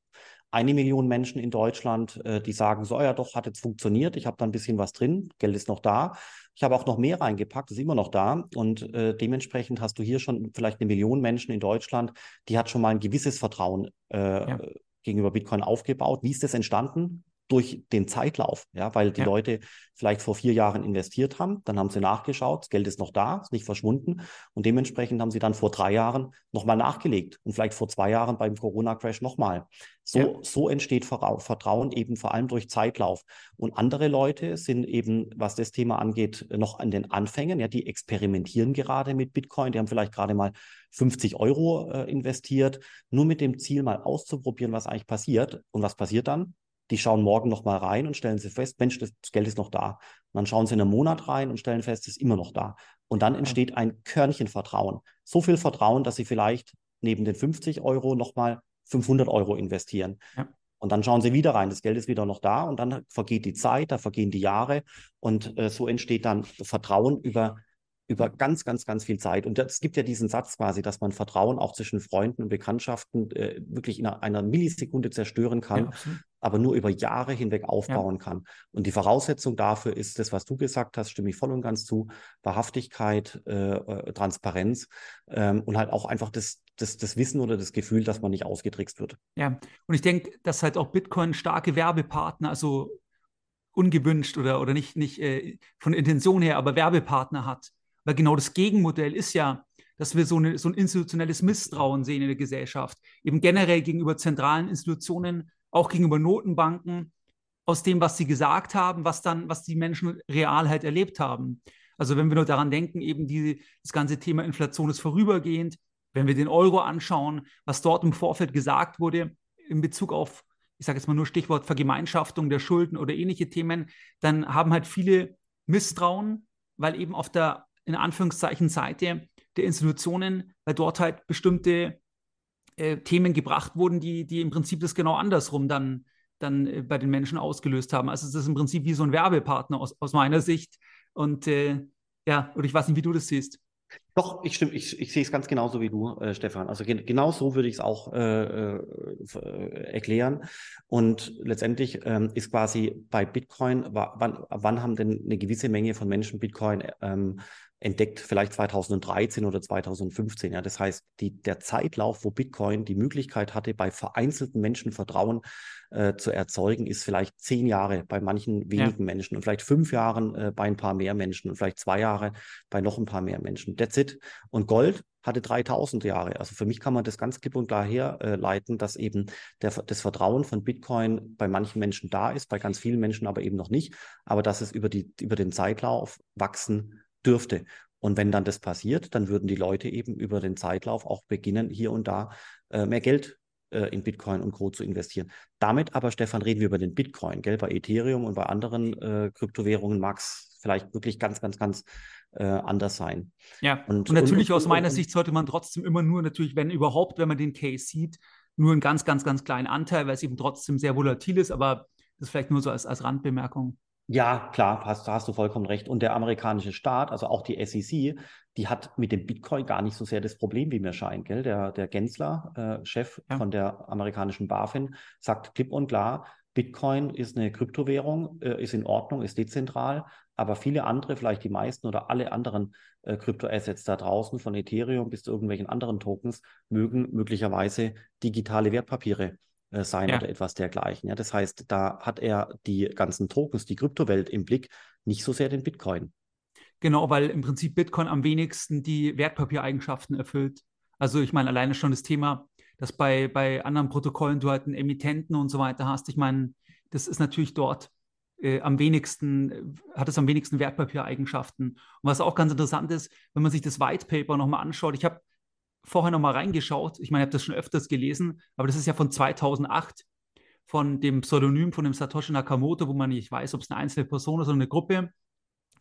eine Million Menschen in Deutschland, die sagen so, oh ja doch, hat jetzt funktioniert, ich habe da ein bisschen was drin, Geld ist noch da. Ich habe auch noch mehr reingepackt, ist immer noch da. Und äh, dementsprechend hast du hier schon vielleicht eine Million Menschen in Deutschland, die hat schon mal ein gewisses Vertrauen äh, ja. gegenüber Bitcoin aufgebaut. Wie ist das entstanden? Durch den Zeitlauf, ja, weil die ja. Leute vielleicht vor vier Jahren investiert haben, dann haben sie nachgeschaut, das Geld ist noch da, ist nicht verschwunden und dementsprechend haben sie dann vor drei Jahren nochmal nachgelegt und vielleicht vor zwei Jahren beim Corona-Crash nochmal. So, ja. so entsteht Vertrauen eben vor allem durch Zeitlauf. Und andere Leute sind eben, was das Thema angeht, noch an den Anfängen, ja, die experimentieren gerade mit Bitcoin, die haben vielleicht gerade mal 50 Euro äh, investiert, nur mit dem Ziel mal auszuprobieren, was eigentlich passiert. Und was passiert dann? Die schauen morgen noch mal rein und stellen sie fest, Mensch, das Geld ist noch da. Und dann schauen sie in einem Monat rein und stellen fest, es ist immer noch da. Und dann entsteht ein Körnchen Vertrauen. So viel Vertrauen, dass sie vielleicht neben den 50 Euro noch mal 500 Euro investieren. Ja. Und dann schauen sie wieder rein, das Geld ist wieder noch da und dann vergeht die Zeit, da vergehen die Jahre und äh, so entsteht dann Vertrauen über über ganz, ganz, ganz viel Zeit. Und es gibt ja diesen Satz quasi, dass man Vertrauen auch zwischen Freunden und Bekanntschaften äh, wirklich in einer, einer, Millisekunde zerstören kann, ja, aber nur über Jahre hinweg aufbauen ja. kann. Und die Voraussetzung dafür ist das, was du gesagt hast, stimme ich voll und ganz zu, Wahrhaftigkeit, äh, äh, Transparenz ähm, und halt auch einfach das, das, das Wissen oder das Gefühl, dass man nicht ausgetrickst wird. Ja, und ich denke, dass halt auch Bitcoin starke Werbepartner, also ungewünscht oder, oder nicht, nicht äh, von Intention her, aber Werbepartner hat. Weil genau das Gegenmodell ist ja, dass wir so, eine, so ein institutionelles Misstrauen sehen in der Gesellschaft, eben generell gegenüber zentralen Institutionen, auch gegenüber Notenbanken, aus dem, was sie gesagt haben, was dann, was die Menschen real halt erlebt haben. Also wenn wir nur daran denken, eben die, das ganze Thema Inflation ist vorübergehend, wenn wir den Euro anschauen, was dort im Vorfeld gesagt wurde in Bezug auf, ich sage jetzt mal nur Stichwort Vergemeinschaftung der Schulden oder ähnliche Themen, dann haben halt viele Misstrauen, weil eben auf der in Anführungszeichen Seite der Institutionen, weil dort halt bestimmte äh, Themen gebracht wurden, die, die im Prinzip das genau andersrum dann, dann äh, bei den Menschen ausgelöst haben. Also es ist im Prinzip wie so ein Werbepartner aus, aus meiner Sicht. Und äh, ja, oder ich weiß nicht, wie du das siehst. Doch, ich stimme, ich, ich sehe es ganz genauso wie du, äh, Stefan. Also gen genau so würde ich es auch äh, äh, erklären. Und letztendlich ähm, ist quasi bei Bitcoin, wann, wann haben denn eine gewisse Menge von Menschen Bitcoin ähm, entdeckt, vielleicht 2013 oder 2015. Ja, das heißt, die, der Zeitlauf, wo Bitcoin die Möglichkeit hatte, bei vereinzelten Menschen Vertrauen äh, zu erzeugen, ist vielleicht zehn Jahre bei manchen wenigen ja. Menschen und vielleicht fünf Jahren äh, bei ein paar mehr Menschen und vielleicht zwei Jahre bei noch ein paar mehr Menschen. That's it. Und Gold hatte 3000 Jahre. Also für mich kann man das ganz klipp und klar herleiten, dass eben der, das Vertrauen von Bitcoin bei manchen Menschen da ist, bei ganz vielen Menschen aber eben noch nicht, aber dass es über, die, über den Zeitlauf wachsen dürfte. Und wenn dann das passiert, dann würden die Leute eben über den Zeitlauf auch beginnen, hier und da äh, mehr Geld äh, in Bitcoin und Co. zu investieren. Damit aber, Stefan, reden wir über den Bitcoin. Gell? Bei Ethereum und bei anderen äh, Kryptowährungen mag es vielleicht wirklich ganz, ganz, ganz äh, anders sein. Ja, und, und natürlich und, aus meiner und, Sicht sollte man trotzdem immer nur natürlich, wenn überhaupt, wenn man den Case sieht, nur einen ganz, ganz, ganz kleinen Anteil, weil es eben trotzdem sehr volatil ist, aber das ist vielleicht nur so als, als Randbemerkung. Ja, klar, hast, hast du vollkommen recht. Und der amerikanische Staat, also auch die SEC, die hat mit dem Bitcoin gar nicht so sehr das Problem, wie mir scheint. Gell? Der, der Gensler, äh, Chef ja. von der amerikanischen BaFin, sagt klipp und klar, Bitcoin ist eine Kryptowährung, äh, ist in Ordnung, ist dezentral, aber viele andere, vielleicht die meisten oder alle anderen äh, Kryptoassets da draußen, von Ethereum bis zu irgendwelchen anderen Tokens, mögen möglicherweise digitale Wertpapiere äh, sein ja. oder etwas dergleichen. Ja, das heißt, da hat er die ganzen Tokens, die Kryptowelt im Blick, nicht so sehr den Bitcoin. Genau, weil im Prinzip Bitcoin am wenigsten die Wertpapiereigenschaften erfüllt. Also ich meine, alleine schon das Thema, dass bei, bei anderen Protokollen du halt einen Emittenten und so weiter hast. Ich meine, das ist natürlich dort äh, am wenigsten, hat es am wenigsten Wertpapiereigenschaften. Und was auch ganz interessant ist, wenn man sich das White Paper nochmal anschaut, ich habe vorher nochmal reingeschaut. Ich meine, ich habe das schon öfters gelesen, aber das ist ja von 2008 von dem Pseudonym von dem Satoshi Nakamoto, wo man nicht weiß, ob es eine einzelne Person ist oder eine Gruppe.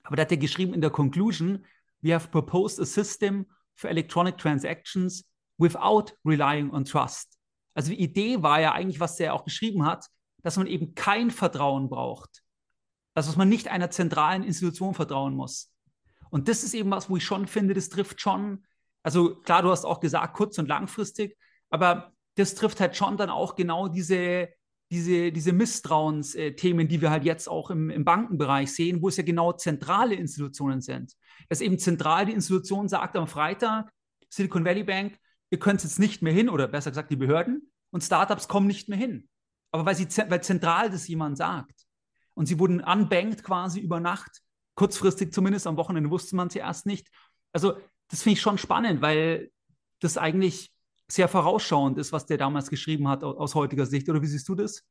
Aber da hat er geschrieben in der Conclusion, we have proposed a system for electronic transactions without relying on trust. Also die Idee war ja eigentlich, was er auch geschrieben hat, dass man eben kein Vertrauen braucht. Also dass man nicht einer zentralen Institution vertrauen muss. Und das ist eben was, wo ich schon finde, das trifft schon also klar, du hast auch gesagt, kurz- und langfristig, aber das trifft halt schon dann auch genau diese, diese, diese Misstrauensthemen, die wir halt jetzt auch im, im Bankenbereich sehen, wo es ja genau zentrale Institutionen sind. Dass eben zentral die Institution sagt am Freitag, Silicon Valley Bank, ihr könnt jetzt nicht mehr hin, oder besser gesagt die Behörden, und Startups kommen nicht mehr hin. Aber weil, sie, weil zentral das jemand sagt. Und sie wurden unbanked quasi über Nacht, kurzfristig zumindest, am Wochenende wusste man sie erst nicht. Also das finde ich schon spannend, weil das eigentlich sehr vorausschauend ist, was der damals geschrieben hat aus heutiger Sicht. Oder wie siehst du das?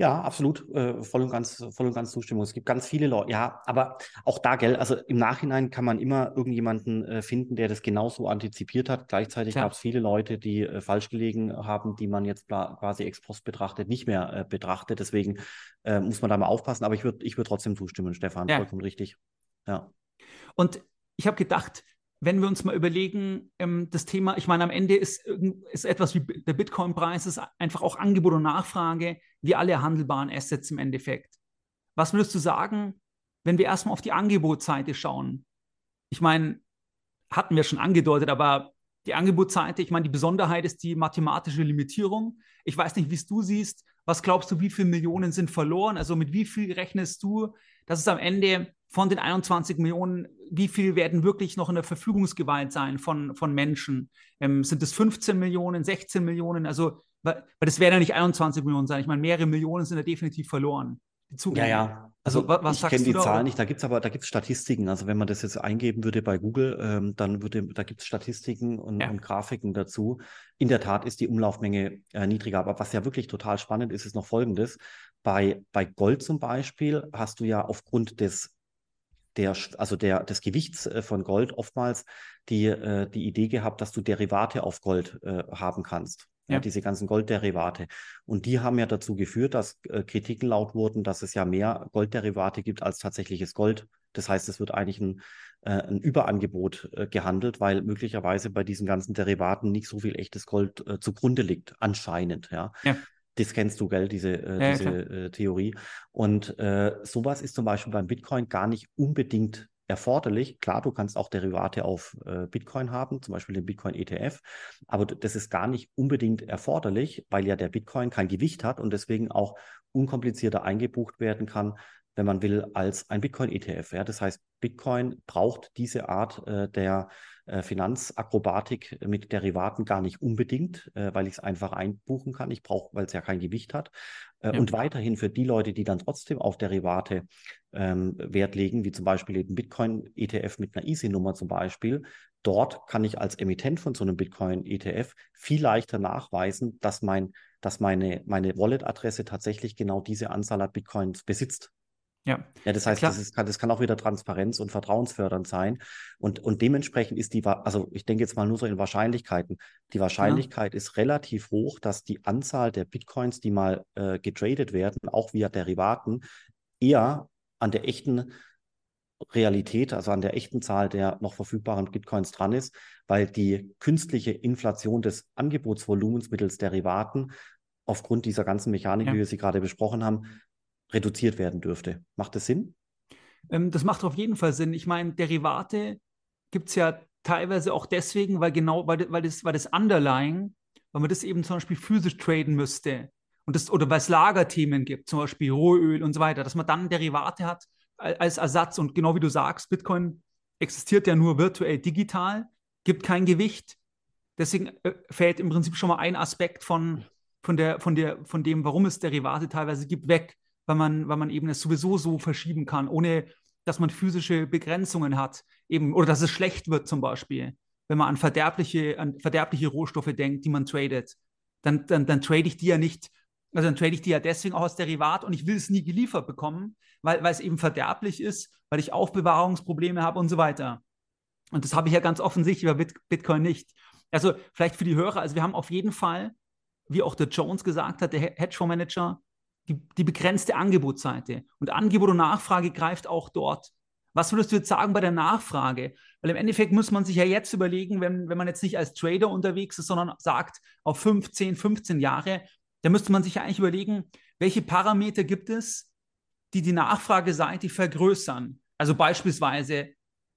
Ja, absolut. Äh, voll, und ganz, voll und ganz Zustimmung. Es gibt ganz viele Leute. Ja, aber auch da, gell, also im Nachhinein kann man immer irgendjemanden äh, finden, der das genauso antizipiert hat. Gleichzeitig gab es viele Leute, die äh, falsch gelegen haben, die man jetzt quasi ex post betrachtet, nicht mehr äh, betrachtet. Deswegen äh, muss man da mal aufpassen. Aber ich würde ich würd trotzdem zustimmen, Stefan. Ja. Vollkommen richtig. Ja. Und ich habe gedacht, wenn wir uns mal überlegen, ähm, das Thema, ich meine, am Ende ist, ist etwas wie der Bitcoin-Preis, ist einfach auch Angebot und Nachfrage, wie alle handelbaren Assets im Endeffekt. Was würdest du sagen, wenn wir erstmal auf die Angebotsseite schauen? Ich meine, hatten wir schon angedeutet, aber die Angebotsseite, ich meine, die Besonderheit ist die mathematische Limitierung. Ich weiß nicht, wie es du siehst. Was glaubst du, wie viele Millionen sind verloren? Also mit wie viel rechnest du, dass es am Ende von den 21 Millionen, wie viel werden wirklich noch in der Verfügungsgewalt sein von, von Menschen? Ähm, sind es 15 Millionen, 16 Millionen? Also, weil, weil das werden ja nicht 21 Millionen sein. Ich meine, mehrere Millionen sind ja definitiv verloren. Ja, ja. Also, also was ich kenne die Zahlen nicht, da gibt es aber da gibt's Statistiken. Also wenn man das jetzt eingeben würde bei Google, ähm, dann würde, da gibt es Statistiken und, ja. und, Grafiken dazu. In der Tat ist die Umlaufmenge äh, niedriger. Aber was ja wirklich total spannend ist, ist noch folgendes. Bei, bei Gold zum Beispiel hast du ja aufgrund des der, also der, des Gewichts äh, von Gold oftmals die, äh, die Idee gehabt, dass du Derivate auf Gold äh, haben kannst. Ja. diese ganzen Goldderivate. Und die haben ja dazu geführt, dass Kritiken laut wurden, dass es ja mehr Goldderivate gibt als tatsächliches Gold. Das heißt, es wird eigentlich ein, ein Überangebot gehandelt, weil möglicherweise bei diesen ganzen Derivaten nicht so viel echtes Gold zugrunde liegt, anscheinend. Ja. ja. Das kennst du, gell, diese, äh, ja, diese äh, Theorie. Und äh, sowas ist zum Beispiel beim Bitcoin gar nicht unbedingt erforderlich. Klar, du kannst auch Derivate auf äh, Bitcoin haben, zum Beispiel den Bitcoin ETF, aber das ist gar nicht unbedingt erforderlich, weil ja der Bitcoin kein Gewicht hat und deswegen auch unkomplizierter eingebucht werden kann, wenn man will, als ein Bitcoin-ETF. Ja? Das heißt, Bitcoin braucht diese Art äh, der Finanzakrobatik mit Derivaten gar nicht unbedingt, äh, weil ich es einfach einbuchen kann. Ich brauche, weil es ja kein Gewicht hat. Äh, ja. Und weiterhin für die Leute, die dann trotzdem auf Derivate ähm, Wert legen, wie zum Beispiel eben Bitcoin-ETF mit einer Easy-Nummer zum Beispiel, dort kann ich als Emittent von so einem Bitcoin-ETF viel leichter nachweisen, dass mein dass meine, meine Wallet-Adresse tatsächlich genau diese Anzahl an Bitcoins besitzt. Ja. ja, das heißt, das, ist, das, kann auch wieder Transparenz und vertrauensfördernd sein. Und, und dementsprechend ist die, also ich denke jetzt mal nur so in Wahrscheinlichkeiten, die Wahrscheinlichkeit ja. ist relativ hoch, dass die Anzahl der Bitcoins, die mal äh, getradet werden, auch via Derivaten, eher an der echten Realität, also an der echten Zahl der noch verfügbaren Bitcoins dran ist, weil die künstliche Inflation des Angebotsvolumens mittels Derivaten aufgrund dieser ganzen Mechanik, ja. wie wir sie gerade besprochen haben, reduziert werden dürfte. Macht das Sinn? Ähm, das macht auf jeden Fall Sinn. Ich meine, Derivate gibt es ja teilweise auch deswegen, weil genau, weil, weil, das, weil das Underlying, weil man das eben zum Beispiel physisch traden müsste. Und das, oder weil es Lagerthemen gibt, zum Beispiel Rohöl und so weiter, dass man dann Derivate hat als Ersatz. Und genau wie du sagst, Bitcoin existiert ja nur virtuell digital, gibt kein Gewicht. Deswegen äh, fällt im Prinzip schon mal ein Aspekt von, von, der, von, der, von dem, warum es Derivate teilweise gibt, weg weil man, weil man eben es sowieso so verschieben kann, ohne dass man physische Begrenzungen hat, eben, oder dass es schlecht wird zum Beispiel, wenn man an verderbliche, an verderbliche Rohstoffe denkt, die man tradet, dann, dann, dann trade ich die ja nicht, also dann trade ich die ja deswegen auch als Derivat und ich will es nie geliefert bekommen, weil, weil es eben verderblich ist, weil ich Aufbewahrungsprobleme habe und so weiter. Und das habe ich ja ganz offensichtlich bei Bitcoin nicht. Also vielleicht für die Hörer, also wir haben auf jeden Fall, wie auch der Jones gesagt hat, der Hedgefondsmanager, die, die begrenzte Angebotsseite. Und Angebot und Nachfrage greift auch dort. Was würdest du jetzt sagen bei der Nachfrage? Weil im Endeffekt muss man sich ja jetzt überlegen, wenn, wenn man jetzt nicht als Trader unterwegs ist, sondern sagt auf 15, 15 Jahre, da müsste man sich ja eigentlich überlegen, welche Parameter gibt es, die die Nachfrageseite vergrößern. Also beispielsweise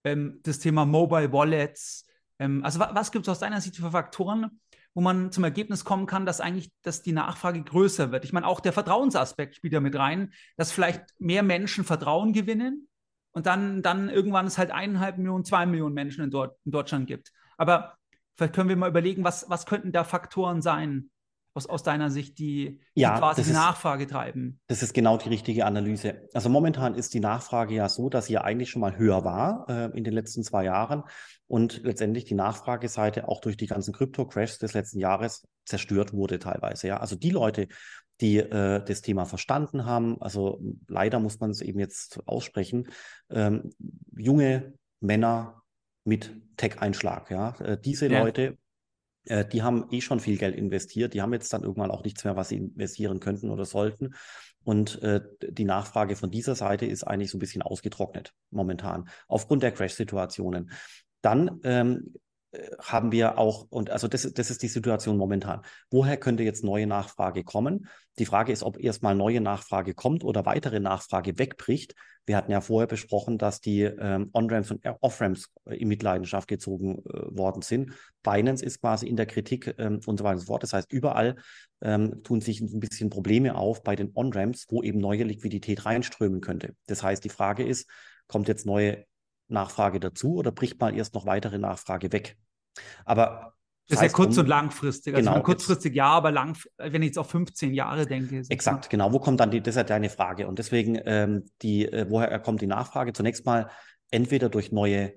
ähm, das Thema Mobile Wallets. Ähm, also was gibt es aus deiner Sicht für Faktoren, wo man zum Ergebnis kommen kann, dass eigentlich dass die Nachfrage größer wird. Ich meine, auch der Vertrauensaspekt spielt da mit rein, dass vielleicht mehr Menschen Vertrauen gewinnen und dann, dann irgendwann es halt eineinhalb Millionen, zwei Millionen Menschen in, dort, in Deutschland gibt. Aber vielleicht können wir mal überlegen, was, was könnten da Faktoren sein, aus, aus deiner Sicht, die, die ja, quasi ist, Nachfrage treiben? Das ist genau die richtige Analyse. Also momentan ist die Nachfrage ja so, dass sie ja eigentlich schon mal höher war äh, in den letzten zwei Jahren und letztendlich die Nachfrageseite auch durch die ganzen Krypto-Crashs des letzten Jahres zerstört wurde teilweise. Ja? Also die Leute, die äh, das Thema verstanden haben, also leider muss man es eben jetzt aussprechen, ähm, junge Männer mit Tech-Einschlag. Ja? Äh, diese ja. Leute äh, die haben eh schon viel Geld investiert. Die haben jetzt dann irgendwann auch nichts mehr, was sie investieren könnten oder sollten. Und äh, die Nachfrage von dieser Seite ist eigentlich so ein bisschen ausgetrocknet momentan, aufgrund der Crash-Situationen. Dann ähm, haben wir auch, und also das, das ist die Situation momentan. Woher könnte jetzt neue Nachfrage kommen? Die Frage ist, ob erstmal neue Nachfrage kommt oder weitere Nachfrage wegbricht. Wir hatten ja vorher besprochen, dass die ähm, On-Ramps und Off-Ramps äh, in Mitleidenschaft gezogen äh, worden sind. Binance ist quasi in der Kritik ähm, und so weiter und so fort. Das heißt, überall ähm, tun sich ein bisschen Probleme auf bei den On-Ramps, wo eben neue Liquidität reinströmen könnte. Das heißt, die Frage ist, kommt jetzt neue Nachfrage dazu oder bricht mal erst noch weitere Nachfrage weg? Aber das ist ja kurz- und langfristig. Also genau, kurzfristig ja, aber lang, wenn ich jetzt auf 15 Jahre denke. Exakt, genau. Wo kommt dann die, das ist ja deine Frage. Und deswegen, ähm, die, äh, woher kommt die Nachfrage? Zunächst mal entweder durch neue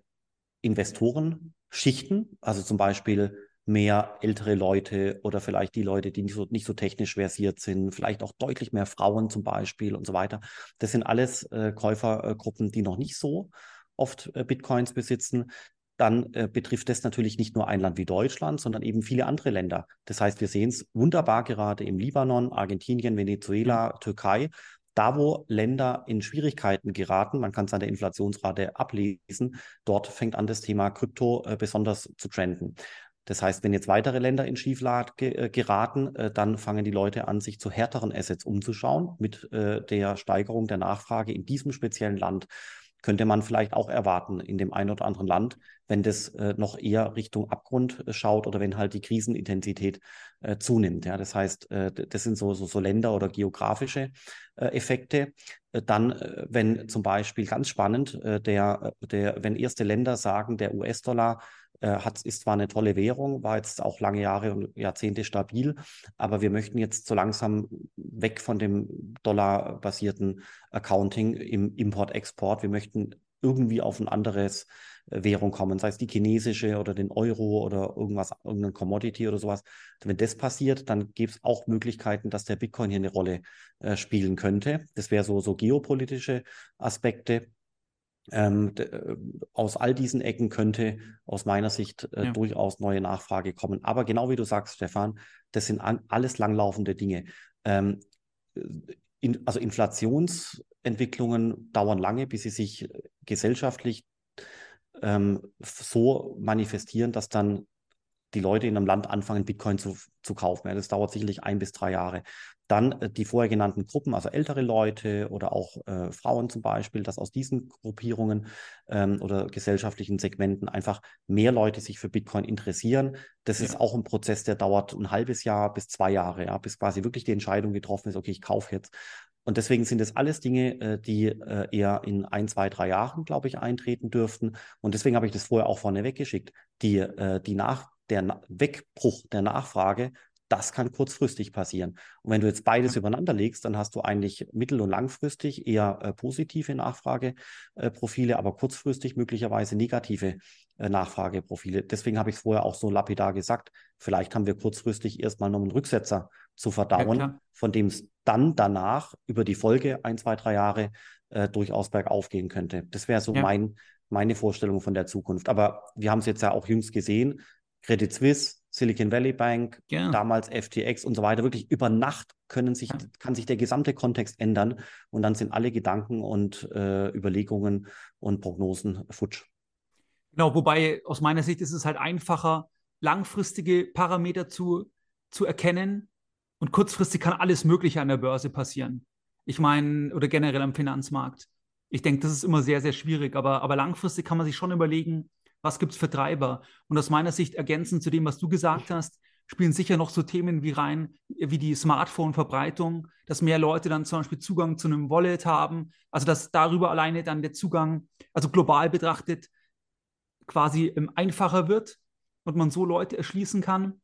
Investorenschichten, also zum Beispiel mehr ältere Leute oder vielleicht die Leute, die nicht so, nicht so technisch versiert sind, vielleicht auch deutlich mehr Frauen zum Beispiel und so weiter. Das sind alles äh, Käufergruppen, die noch nicht so oft äh, Bitcoins besitzen dann äh, betrifft das natürlich nicht nur ein Land wie Deutschland, sondern eben viele andere Länder. Das heißt, wir sehen es wunderbar gerade im Libanon, Argentinien, Venezuela, mhm. Türkei. Da, wo Länder in Schwierigkeiten geraten, man kann es an der Inflationsrate ablesen, dort fängt an, das Thema Krypto äh, besonders zu trenden. Das heißt, wenn jetzt weitere Länder in Schieflage äh, geraten, äh, dann fangen die Leute an, sich zu härteren Assets umzuschauen mit der Steigerung der Nachfrage in diesem speziellen Land könnte man vielleicht auch erwarten in dem einen oder anderen Land, wenn das äh, noch eher Richtung Abgrund äh, schaut oder wenn halt die Krisenintensität äh, zunimmt. Ja, das heißt, äh, das sind so, so, so Länder oder geografische äh, Effekte. Äh, dann, wenn zum Beispiel ganz spannend, der, der, wenn erste Länder sagen, der US-Dollar hat, ist zwar eine tolle Währung, war jetzt auch lange Jahre und Jahrzehnte stabil, aber wir möchten jetzt so langsam weg von dem dollarbasierten Accounting im Import-Export. Wir möchten irgendwie auf ein anderes äh, Währung kommen, sei es die chinesische oder den Euro oder irgendwas, irgendein Commodity oder sowas. Wenn das passiert, dann gibt es auch Möglichkeiten, dass der Bitcoin hier eine Rolle äh, spielen könnte. Das wäre so, so geopolitische Aspekte. Ähm, äh, aus all diesen Ecken könnte aus meiner Sicht äh, ja. durchaus neue Nachfrage kommen. Aber genau wie du sagst, Stefan, das sind alles langlaufende Dinge. Ähm, in, also Inflationsentwicklungen dauern lange, bis sie sich gesellschaftlich ähm, so manifestieren, dass dann die Leute in einem Land anfangen, Bitcoin zu, zu kaufen. Ja, das dauert sicherlich ein bis drei Jahre. Dann äh, die vorher genannten Gruppen, also ältere Leute oder auch äh, Frauen zum Beispiel, dass aus diesen Gruppierungen ähm, oder gesellschaftlichen Segmenten einfach mehr Leute sich für Bitcoin interessieren. Das ja. ist auch ein Prozess, der dauert ein halbes Jahr bis zwei Jahre, ja, bis quasi wirklich die Entscheidung getroffen ist, okay, ich kaufe jetzt. Und deswegen sind es alles Dinge, äh, die äh, eher in ein, zwei, drei Jahren, glaube ich, eintreten dürften. Und deswegen habe ich das vorher auch vorne weggeschickt. Die, die nach, der Wegbruch der Nachfrage, das kann kurzfristig passieren. Und wenn du jetzt beides übereinander legst, dann hast du eigentlich mittel- und langfristig eher äh, positive Nachfrageprofile, äh, aber kurzfristig möglicherweise negative äh, Nachfrageprofile. Deswegen habe ich es vorher auch so lapidar gesagt. Vielleicht haben wir kurzfristig erstmal noch einen Rücksetzer zu verdauen, ja, von dem es dann danach über die Folge ein, zwei, drei Jahre äh, durchaus bergauf gehen könnte. Das wäre so ja. mein, meine Vorstellung von der Zukunft. Aber wir haben es jetzt ja auch jüngst gesehen. Credit Suisse, Silicon Valley Bank, ja. damals FTX und so weiter. Wirklich über Nacht können sich, kann sich der gesamte Kontext ändern und dann sind alle Gedanken und äh, Überlegungen und Prognosen futsch. Genau, wobei aus meiner Sicht ist es halt einfacher, langfristige Parameter zu, zu erkennen, und kurzfristig kann alles Mögliche an der Börse passieren. Ich meine, oder generell am Finanzmarkt. Ich denke, das ist immer sehr, sehr schwierig. Aber, aber langfristig kann man sich schon überlegen, was gibt es für Treiber. Und aus meiner Sicht ergänzend zu dem, was du gesagt hast, spielen sicher noch so Themen wie rein, wie die Smartphone-Verbreitung, dass mehr Leute dann zum Beispiel Zugang zu einem Wallet haben. Also dass darüber alleine dann der Zugang, also global betrachtet, quasi ähm, einfacher wird und man so Leute erschließen kann.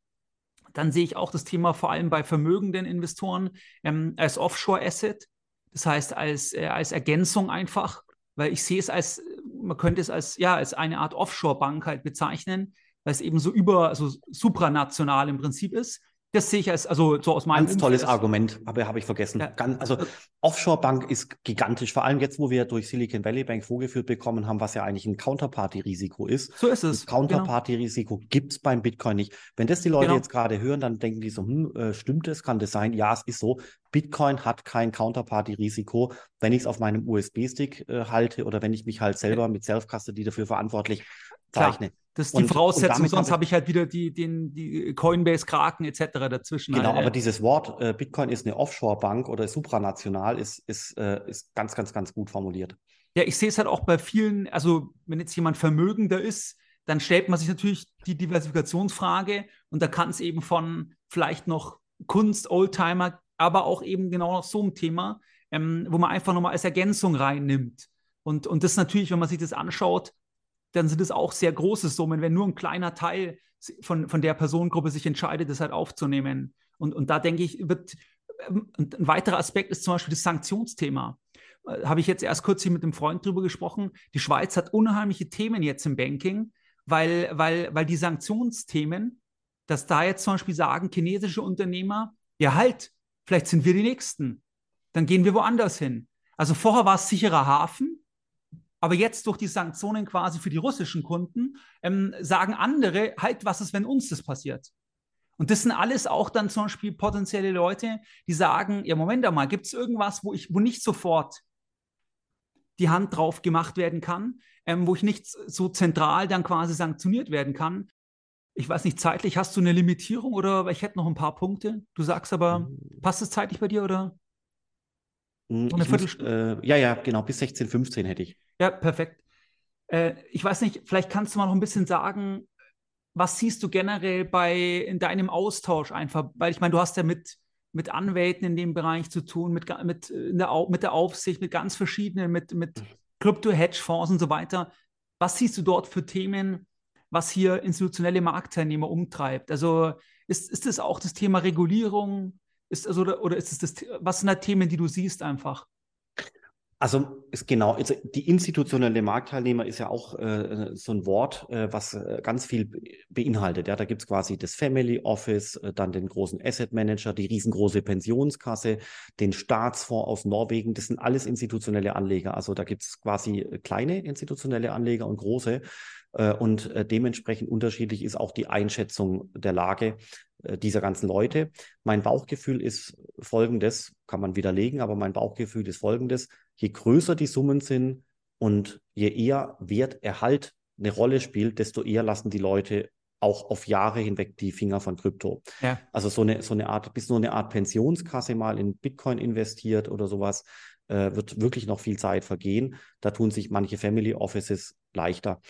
Dann sehe ich auch das Thema vor allem bei vermögenden Investoren ähm, als Offshore-Asset, das heißt als, äh, als Ergänzung einfach, weil ich sehe es als, man könnte es als, ja, als eine Art Offshore-Bank halt bezeichnen, weil es eben so über, also supranational im Prinzip ist das sehe ich als, also so aus meinem Ganz tolles Argument, aber habe ich vergessen. Ja. Ganz, also Offshore-Bank ist gigantisch, vor allem jetzt, wo wir durch Silicon Valley Bank vorgeführt bekommen haben, was ja eigentlich ein Counterparty-Risiko ist. So ist es. Counterparty-Risiko genau. gibt es beim Bitcoin nicht. Wenn das die Leute genau. jetzt gerade hören, dann denken die so, hm, äh, stimmt das? Kann das sein? Ja, es ist so. Bitcoin hat kein Counterparty-Risiko, wenn ich es auf meinem USB-Stick äh, halte oder wenn ich mich halt selber mit Self-Custody dafür verantwortlich zeichne. Klar. Das ist die und, Voraussetzung, und sonst habe ich halt wieder die, den, die Coinbase, Kraken etc. dazwischen. Genau, halt, aber dieses Wort äh, Bitcoin ist eine Offshore-Bank oder supranational ist, ist, äh, ist ganz, ganz, ganz gut formuliert. Ja, ich sehe es halt auch bei vielen, also wenn jetzt jemand vermögender ist, dann stellt man sich natürlich die Diversifikationsfrage und da kann es eben von vielleicht noch Kunst, Oldtimer, aber auch eben genau noch so ein Thema, ähm, wo man einfach nochmal als Ergänzung reinnimmt. Und, und das natürlich, wenn man sich das anschaut, dann sind es auch sehr große Summen, wenn nur ein kleiner Teil von, von der Personengruppe sich entscheidet, das halt aufzunehmen. Und, und da denke ich, wird ähm, ein weiterer Aspekt ist zum Beispiel das Sanktionsthema. Äh, habe ich jetzt erst kurz hier mit einem Freund drüber gesprochen. Die Schweiz hat unheimliche Themen jetzt im Banking, weil, weil, weil die Sanktionsthemen, dass da jetzt zum Beispiel sagen, chinesische Unternehmer, ja halt, vielleicht sind wir die Nächsten. Dann gehen wir woanders hin. Also vorher war es sicherer Hafen, aber jetzt durch die Sanktionen quasi für die russischen Kunden ähm, sagen andere, halt, was ist, wenn uns das passiert? Und das sind alles auch dann zum Beispiel potenzielle Leute, die sagen, ja, Moment einmal, gibt es irgendwas, wo ich, wo nicht sofort die Hand drauf gemacht werden kann, ähm, wo ich nicht so zentral dann quasi sanktioniert werden kann. Ich weiß nicht, zeitlich hast du eine Limitierung oder ich hätte noch ein paar Punkte. Du sagst aber, mhm. passt es zeitlich bei dir oder? Hm, eine Muss, äh, ja, ja, genau, bis 16, 15 hätte ich. Ja, perfekt. Äh, ich weiß nicht, vielleicht kannst du mal noch ein bisschen sagen, was siehst du generell bei in deinem Austausch einfach? Weil ich meine, du hast ja mit, mit Anwälten in dem Bereich zu tun, mit, mit, der, mit der Aufsicht, mit ganz verschiedenen, mit, mit Krypto-Hedgefonds und so weiter. Was siehst du dort für Themen, was hier institutionelle Marktteilnehmer umtreibt? Also ist, ist das auch das Thema Regulierung? Ist, also, oder ist es das, was sind da Themen, die du siehst einfach? Also ist genau, also die institutionelle Marktteilnehmer ist ja auch äh, so ein Wort, äh, was äh, ganz viel beinhaltet. Ja, da gibt es quasi das Family Office, äh, dann den großen Asset Manager, die riesengroße Pensionskasse, den Staatsfonds aus Norwegen. Das sind alles institutionelle Anleger. Also da gibt es quasi kleine institutionelle Anleger und große. Äh, und äh, dementsprechend unterschiedlich ist auch die Einschätzung der Lage dieser ganzen Leute. Mein Bauchgefühl ist folgendes, kann man widerlegen, aber mein Bauchgefühl ist folgendes je größer die Summen sind und je eher Werterhalt eine Rolle spielt, desto eher lassen die Leute auch auf Jahre hinweg die Finger von Krypto. Ja. Also so eine, so eine Art, bis nur eine Art Pensionskasse mal in Bitcoin investiert oder sowas, äh, wird wirklich noch viel Zeit vergehen. Da tun sich manche Family Offices leichter.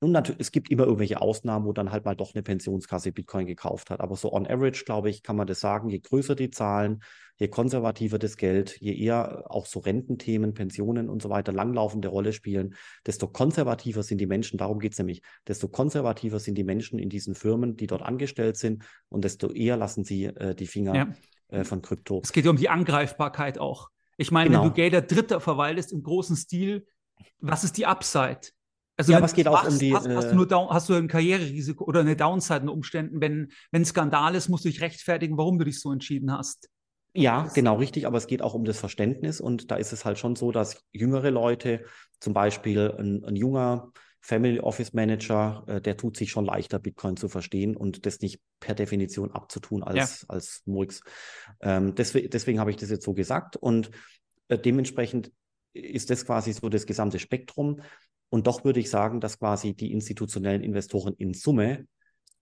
Nun, natürlich, es gibt immer irgendwelche Ausnahmen, wo dann halt mal doch eine Pensionskasse Bitcoin gekauft hat. Aber so on average, glaube ich, kann man das sagen, je größer die Zahlen, je konservativer das Geld, je eher auch so Rententhemen, Pensionen und so weiter langlaufende Rolle spielen, desto konservativer sind die Menschen, darum geht es nämlich, desto konservativer sind die Menschen in diesen Firmen, die dort angestellt sind und desto eher lassen sie äh, die Finger ja. äh, von Krypto. Es geht ja um die Angreifbarkeit auch. Ich meine, genau. wenn du Gelder Dritter verwaltest im großen Stil, was ist die Upside? Also ja, was geht auch um die. Hast, hast, du nur down, hast du ein Karriererisiko oder eine Downside in Umständen? Wenn, wenn Skandal ist, musst du dich rechtfertigen, warum du dich so entschieden hast. Ja, genau richtig, aber es geht auch um das Verständnis und da ist es halt schon so, dass jüngere Leute, zum Beispiel ein, ein junger Family Office Manager, äh, der tut sich schon leichter, Bitcoin zu verstehen und das nicht per Definition abzutun als, ja. als Murks. Ähm, deswegen, deswegen habe ich das jetzt so gesagt und äh, dementsprechend ist das quasi so das gesamte Spektrum. Und doch würde ich sagen, dass quasi die institutionellen Investoren in Summe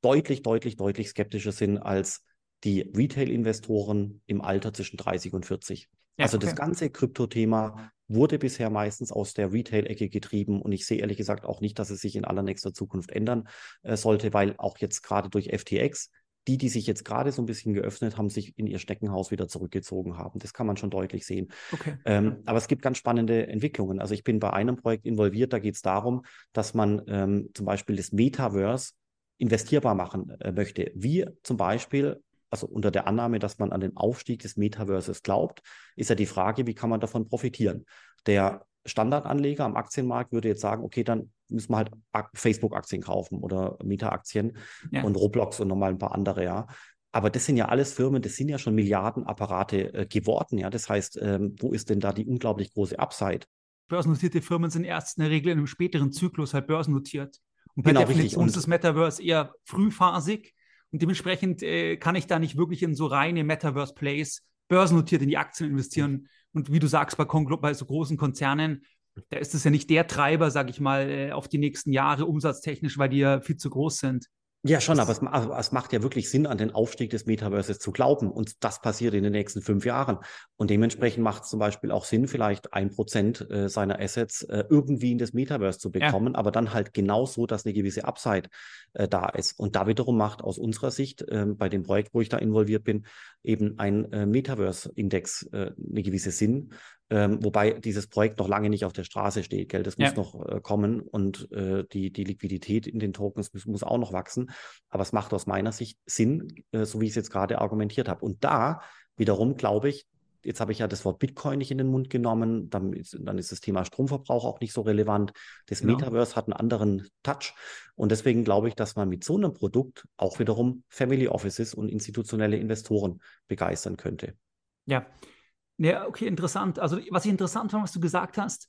deutlich, deutlich, deutlich skeptischer sind als die Retail-Investoren im Alter zwischen 30 und 40. Ja, also okay. das ganze Krypto-Thema wurde bisher meistens aus der Retail-Ecke getrieben und ich sehe ehrlich gesagt auch nicht, dass es sich in allernächster Zukunft ändern äh, sollte, weil auch jetzt gerade durch FTX die, die sich jetzt gerade so ein bisschen geöffnet haben, sich in ihr Steckenhaus wieder zurückgezogen haben. Das kann man schon deutlich sehen. Okay. Ähm, aber es gibt ganz spannende Entwicklungen. Also ich bin bei einem Projekt involviert, da geht es darum, dass man ähm, zum Beispiel das Metaverse investierbar machen äh, möchte. Wie zum Beispiel, also unter der Annahme, dass man an den Aufstieg des Metaverses glaubt, ist ja die Frage, wie kann man davon profitieren? Der Standardanleger am Aktienmarkt würde jetzt sagen, okay, dann müssen wir halt Facebook-Aktien kaufen oder Meta-Aktien ja. und Roblox und nochmal ein paar andere, ja. Aber das sind ja alles Firmen, das sind ja schon Milliardenapparate äh, geworden, ja. Das heißt, ähm, wo ist denn da die unglaublich große Upside? Börsennotierte Firmen sind erst in der Regel in einem späteren Zyklus halt börsennotiert. Und bei genau, Definition richtig. ist das Metaverse eher frühphasig und dementsprechend äh, kann ich da nicht wirklich in so reine Metaverse-Plays börsennotiert in die Aktien investieren. Und wie du sagst, bei, bei so großen Konzernen da ist es ja nicht der Treiber, sag ich mal, äh, auf die nächsten Jahre umsatztechnisch, weil die ja viel zu groß sind. Ja, schon, aber es, also, es, macht ja wirklich Sinn, an den Aufstieg des Metaverses zu glauben. Und das passiert in den nächsten fünf Jahren. Und dementsprechend macht es zum Beispiel auch Sinn, vielleicht ein Prozent äh, seiner Assets äh, irgendwie in das Metaverse zu bekommen, ja. aber dann halt genau so, dass eine gewisse Upside äh, da ist. Und da wiederum macht aus unserer Sicht ähm, bei dem Projekt, wo ich da involviert bin, eben ein äh, Metaverse-Index äh, eine gewisse Sinn, ähm, wobei dieses Projekt noch lange nicht auf der Straße steht. Geld, das muss ja. noch äh, kommen und äh, die, die Liquidität in den Tokens muss, muss, auch noch wachsen. Aber es macht aus meiner Sicht Sinn, äh, so wie ich es jetzt gerade argumentiert habe. Und da wiederum glaube ich, jetzt habe ich ja das Wort Bitcoin nicht in den Mund genommen, dann ist, dann ist das Thema Stromverbrauch auch nicht so relevant. Das genau. Metaverse hat einen anderen Touch. Und deswegen glaube ich, dass man mit so einem Produkt auch wiederum Family Offices und institutionelle Investoren begeistern könnte. Ja, ja, okay, interessant. Also, was ich interessant fand, was du gesagt hast,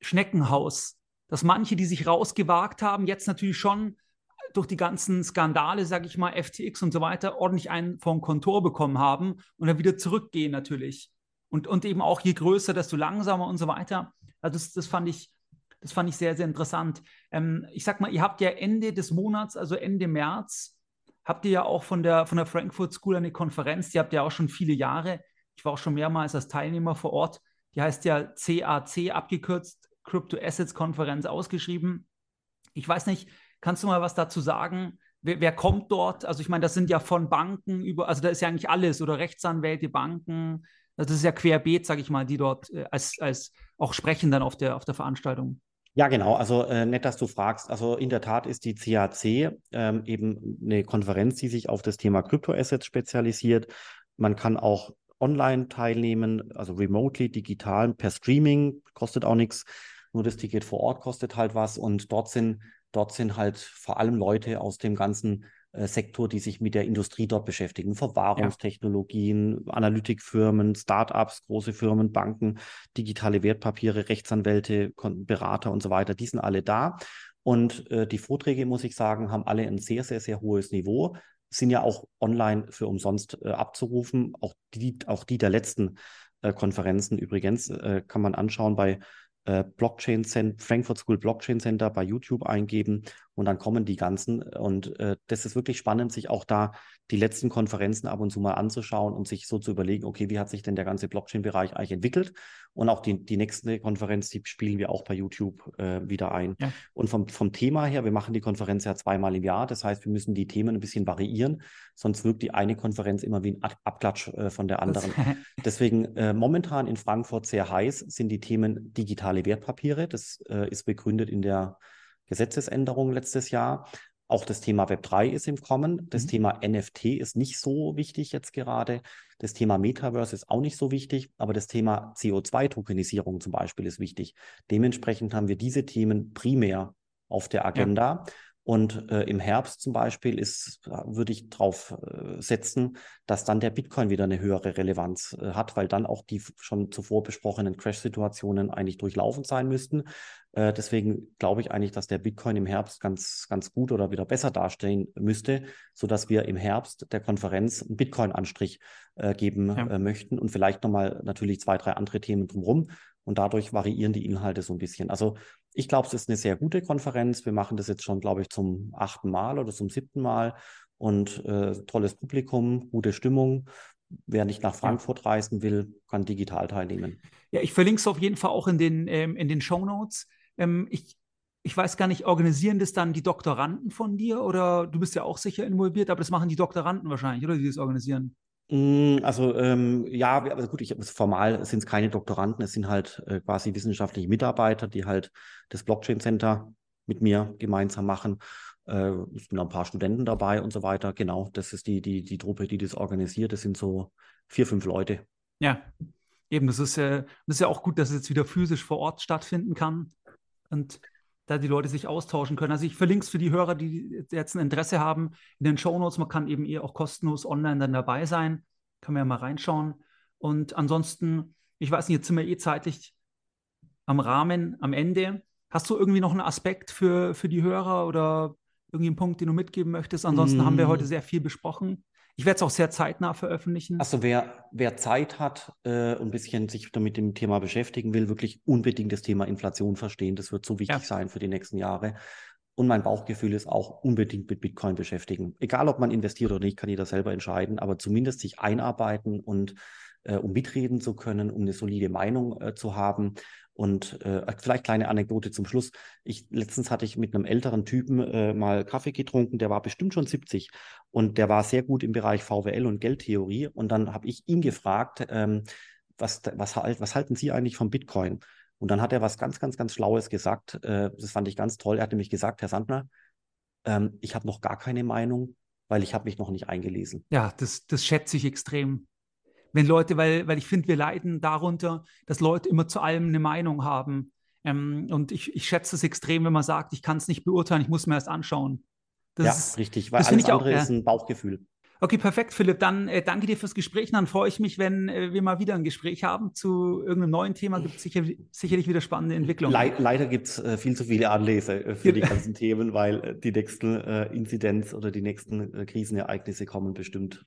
Schneckenhaus. Dass manche, die sich rausgewagt haben, jetzt natürlich schon durch die ganzen Skandale, sage ich mal, FTX und so weiter, ordentlich einen vom Kontor bekommen haben und dann wieder zurückgehen natürlich. Und, und eben auch je größer, desto langsamer und so weiter. Also das, das fand ich, das fand ich sehr, sehr interessant. Ähm, ich sag mal, ihr habt ja Ende des Monats, also Ende März, habt ihr ja auch von der, von der Frankfurt School eine Konferenz, die habt ihr auch schon viele Jahre. Ich war auch schon mehrmals als Teilnehmer vor Ort. Die heißt ja CAC abgekürzt, Crypto Assets Konferenz ausgeschrieben. Ich weiß nicht, kannst du mal was dazu sagen? Wer, wer, kommt dort? Also ich meine, das sind ja von Banken über, also da ist ja eigentlich alles oder Rechtsanwälte, Banken. Also das ist ja querbeet, sage ich mal, die dort äh, als, als auch sprechen dann auf der, auf der Veranstaltung. Ja, genau. Also äh, nett, dass du fragst. Also in der Tat ist die CAC ähm, eben eine Konferenz, die sich auf das Thema Kryptoassets spezialisiert. Man kann auch online teilnehmen, also remotely, digital, per Streaming, kostet auch nichts. Nur das Ticket vor Ort kostet halt was. Und dort sind, dort sind halt vor allem Leute aus dem ganzen äh, Sektor, die sich mit der Industrie dort beschäftigen. Verwahrungstechnologien, ja. Analytikfirmen, Startups, große Firmen, Banken, digitale Wertpapiere, Rechtsanwälte, Berater und so weiter. Die sind alle da. Und äh, die Vorträge, muss ich sagen, haben alle ein sehr, sehr, sehr hohes Niveau sind ja auch online für umsonst äh, abzurufen. Auch die, auch die der letzten äh, Konferenzen übrigens äh, kann man anschauen bei äh, Blockchain Center, Frankfurt School Blockchain Center bei YouTube eingeben und dann kommen die ganzen. Und äh, das ist wirklich spannend, sich auch da die letzten Konferenzen ab und zu mal anzuschauen und sich so zu überlegen, okay, wie hat sich denn der ganze Blockchain-Bereich eigentlich entwickelt? Und auch die, die nächste Konferenz, die spielen wir auch bei YouTube äh, wieder ein. Ja. Und vom, vom Thema her, wir machen die Konferenz ja zweimal im Jahr. Das heißt, wir müssen die Themen ein bisschen variieren, sonst wirkt die eine Konferenz immer wie ein Abklatsch äh, von der anderen. <laughs> Deswegen äh, momentan in Frankfurt sehr heiß sind die Themen digitale Wertpapiere. Das äh, ist begründet in der Gesetzesänderung letztes Jahr. Auch das Thema Web3 ist im Kommen. Das mhm. Thema NFT ist nicht so wichtig jetzt gerade. Das Thema Metaverse ist auch nicht so wichtig, aber das Thema CO2-Tokenisierung zum Beispiel ist wichtig. Dementsprechend haben wir diese Themen primär auf der Agenda. Ja. Und äh, im Herbst zum Beispiel ist, würde ich darauf äh, setzen, dass dann der Bitcoin wieder eine höhere Relevanz äh, hat, weil dann auch die schon zuvor besprochenen Crash-Situationen eigentlich durchlaufen sein müssten. Äh, deswegen glaube ich eigentlich, dass der Bitcoin im Herbst ganz, ganz gut oder wieder besser dastehen müsste, sodass wir im Herbst der Konferenz einen Bitcoin-Anstrich äh, geben ja. Äh, möchten und vielleicht nochmal natürlich zwei, drei andere Themen drumherum. Und dadurch variieren die Inhalte so ein bisschen. Also ich glaube, es ist eine sehr gute Konferenz. Wir machen das jetzt schon, glaube ich, zum achten Mal oder zum siebten Mal. Und äh, tolles Publikum, gute Stimmung. Wer nicht nach Frankfurt reisen will, kann digital teilnehmen. Ja, ich verlinke es auf jeden Fall auch in den, ähm, in den Show Notes. Ähm, ich, ich weiß gar nicht, organisieren das dann die Doktoranden von dir oder du bist ja auch sicher involviert, aber das machen die Doktoranden wahrscheinlich, oder die das organisieren? Mm, also ähm, ja, also gut, ich, formal sind es keine Doktoranden, es sind halt äh, quasi wissenschaftliche Mitarbeiter, die halt das Blockchain Center mit mir gemeinsam machen. Äh, es sind noch ein paar Studenten dabei und so weiter. Genau, das ist die, die, die Truppe, die das organisiert. Das sind so vier, fünf Leute. Ja, eben, das ist, äh, das ist ja auch gut, dass es jetzt wieder physisch vor Ort stattfinden kann und da die Leute sich austauschen können. Also ich verlinke es für die Hörer, die jetzt ein Interesse haben, in den Shownotes. Man kann eben eh auch kostenlos online dann dabei sein. Kann man ja mal reinschauen. Und ansonsten, ich weiß nicht, jetzt sind wir eh zeitlich am Rahmen, am Ende. Hast du irgendwie noch einen Aspekt für, für die Hörer oder irgendwie einen Punkt, den du mitgeben möchtest? Ansonsten mm. haben wir heute mm. sehr viel besprochen. Ich werde es auch sehr zeitnah veröffentlichen. Also wer, wer Zeit hat äh, und ein bisschen sich damit dem Thema beschäftigen will, wirklich unbedingt das Thema Inflation verstehen. Das wird so wichtig ja. sein für die nächsten Jahre. Und mein Bauchgefühl ist auch unbedingt mit Bitcoin beschäftigen. Egal, ob man investiert oder nicht, kann jeder selber entscheiden, aber zumindest sich einarbeiten und äh, um mitreden zu können, um eine solide Meinung äh, zu haben. Und äh, vielleicht kleine Anekdote zum Schluss. Ich, letztens hatte ich mit einem älteren Typen äh, mal Kaffee getrunken, der war bestimmt schon 70 und der war sehr gut im Bereich VWL und Geldtheorie. Und dann habe ich ihn gefragt, ähm, was, was, was halten Sie eigentlich vom Bitcoin? Und dann hat er was ganz, ganz, ganz Schlaues gesagt. Äh, das fand ich ganz toll. Er hat nämlich gesagt, Herr Sandner, ähm, ich habe noch gar keine Meinung, weil ich habe mich noch nicht eingelesen. Ja, das, das schätze ich extrem wenn Leute, weil, weil ich finde, wir leiden darunter, dass Leute immer zu allem eine Meinung haben. Ähm, und ich, ich schätze es extrem, wenn man sagt, ich kann es nicht beurteilen, ich muss mir erst anschauen. Das ja, ist, richtig, weil das alles andere auch, ist ein Bauchgefühl. Okay, perfekt, Philipp. Dann äh, danke dir fürs Gespräch. dann freue ich mich, wenn äh, wir mal wieder ein Gespräch haben zu irgendeinem neuen Thema. Gibt es sicher, sicherlich wieder spannende Entwicklungen. Le leider gibt es äh, viel zu viele Anleser äh, für <laughs> die ganzen Themen, weil äh, die nächsten äh, Inzidenz oder die nächsten Krisenereignisse kommen bestimmt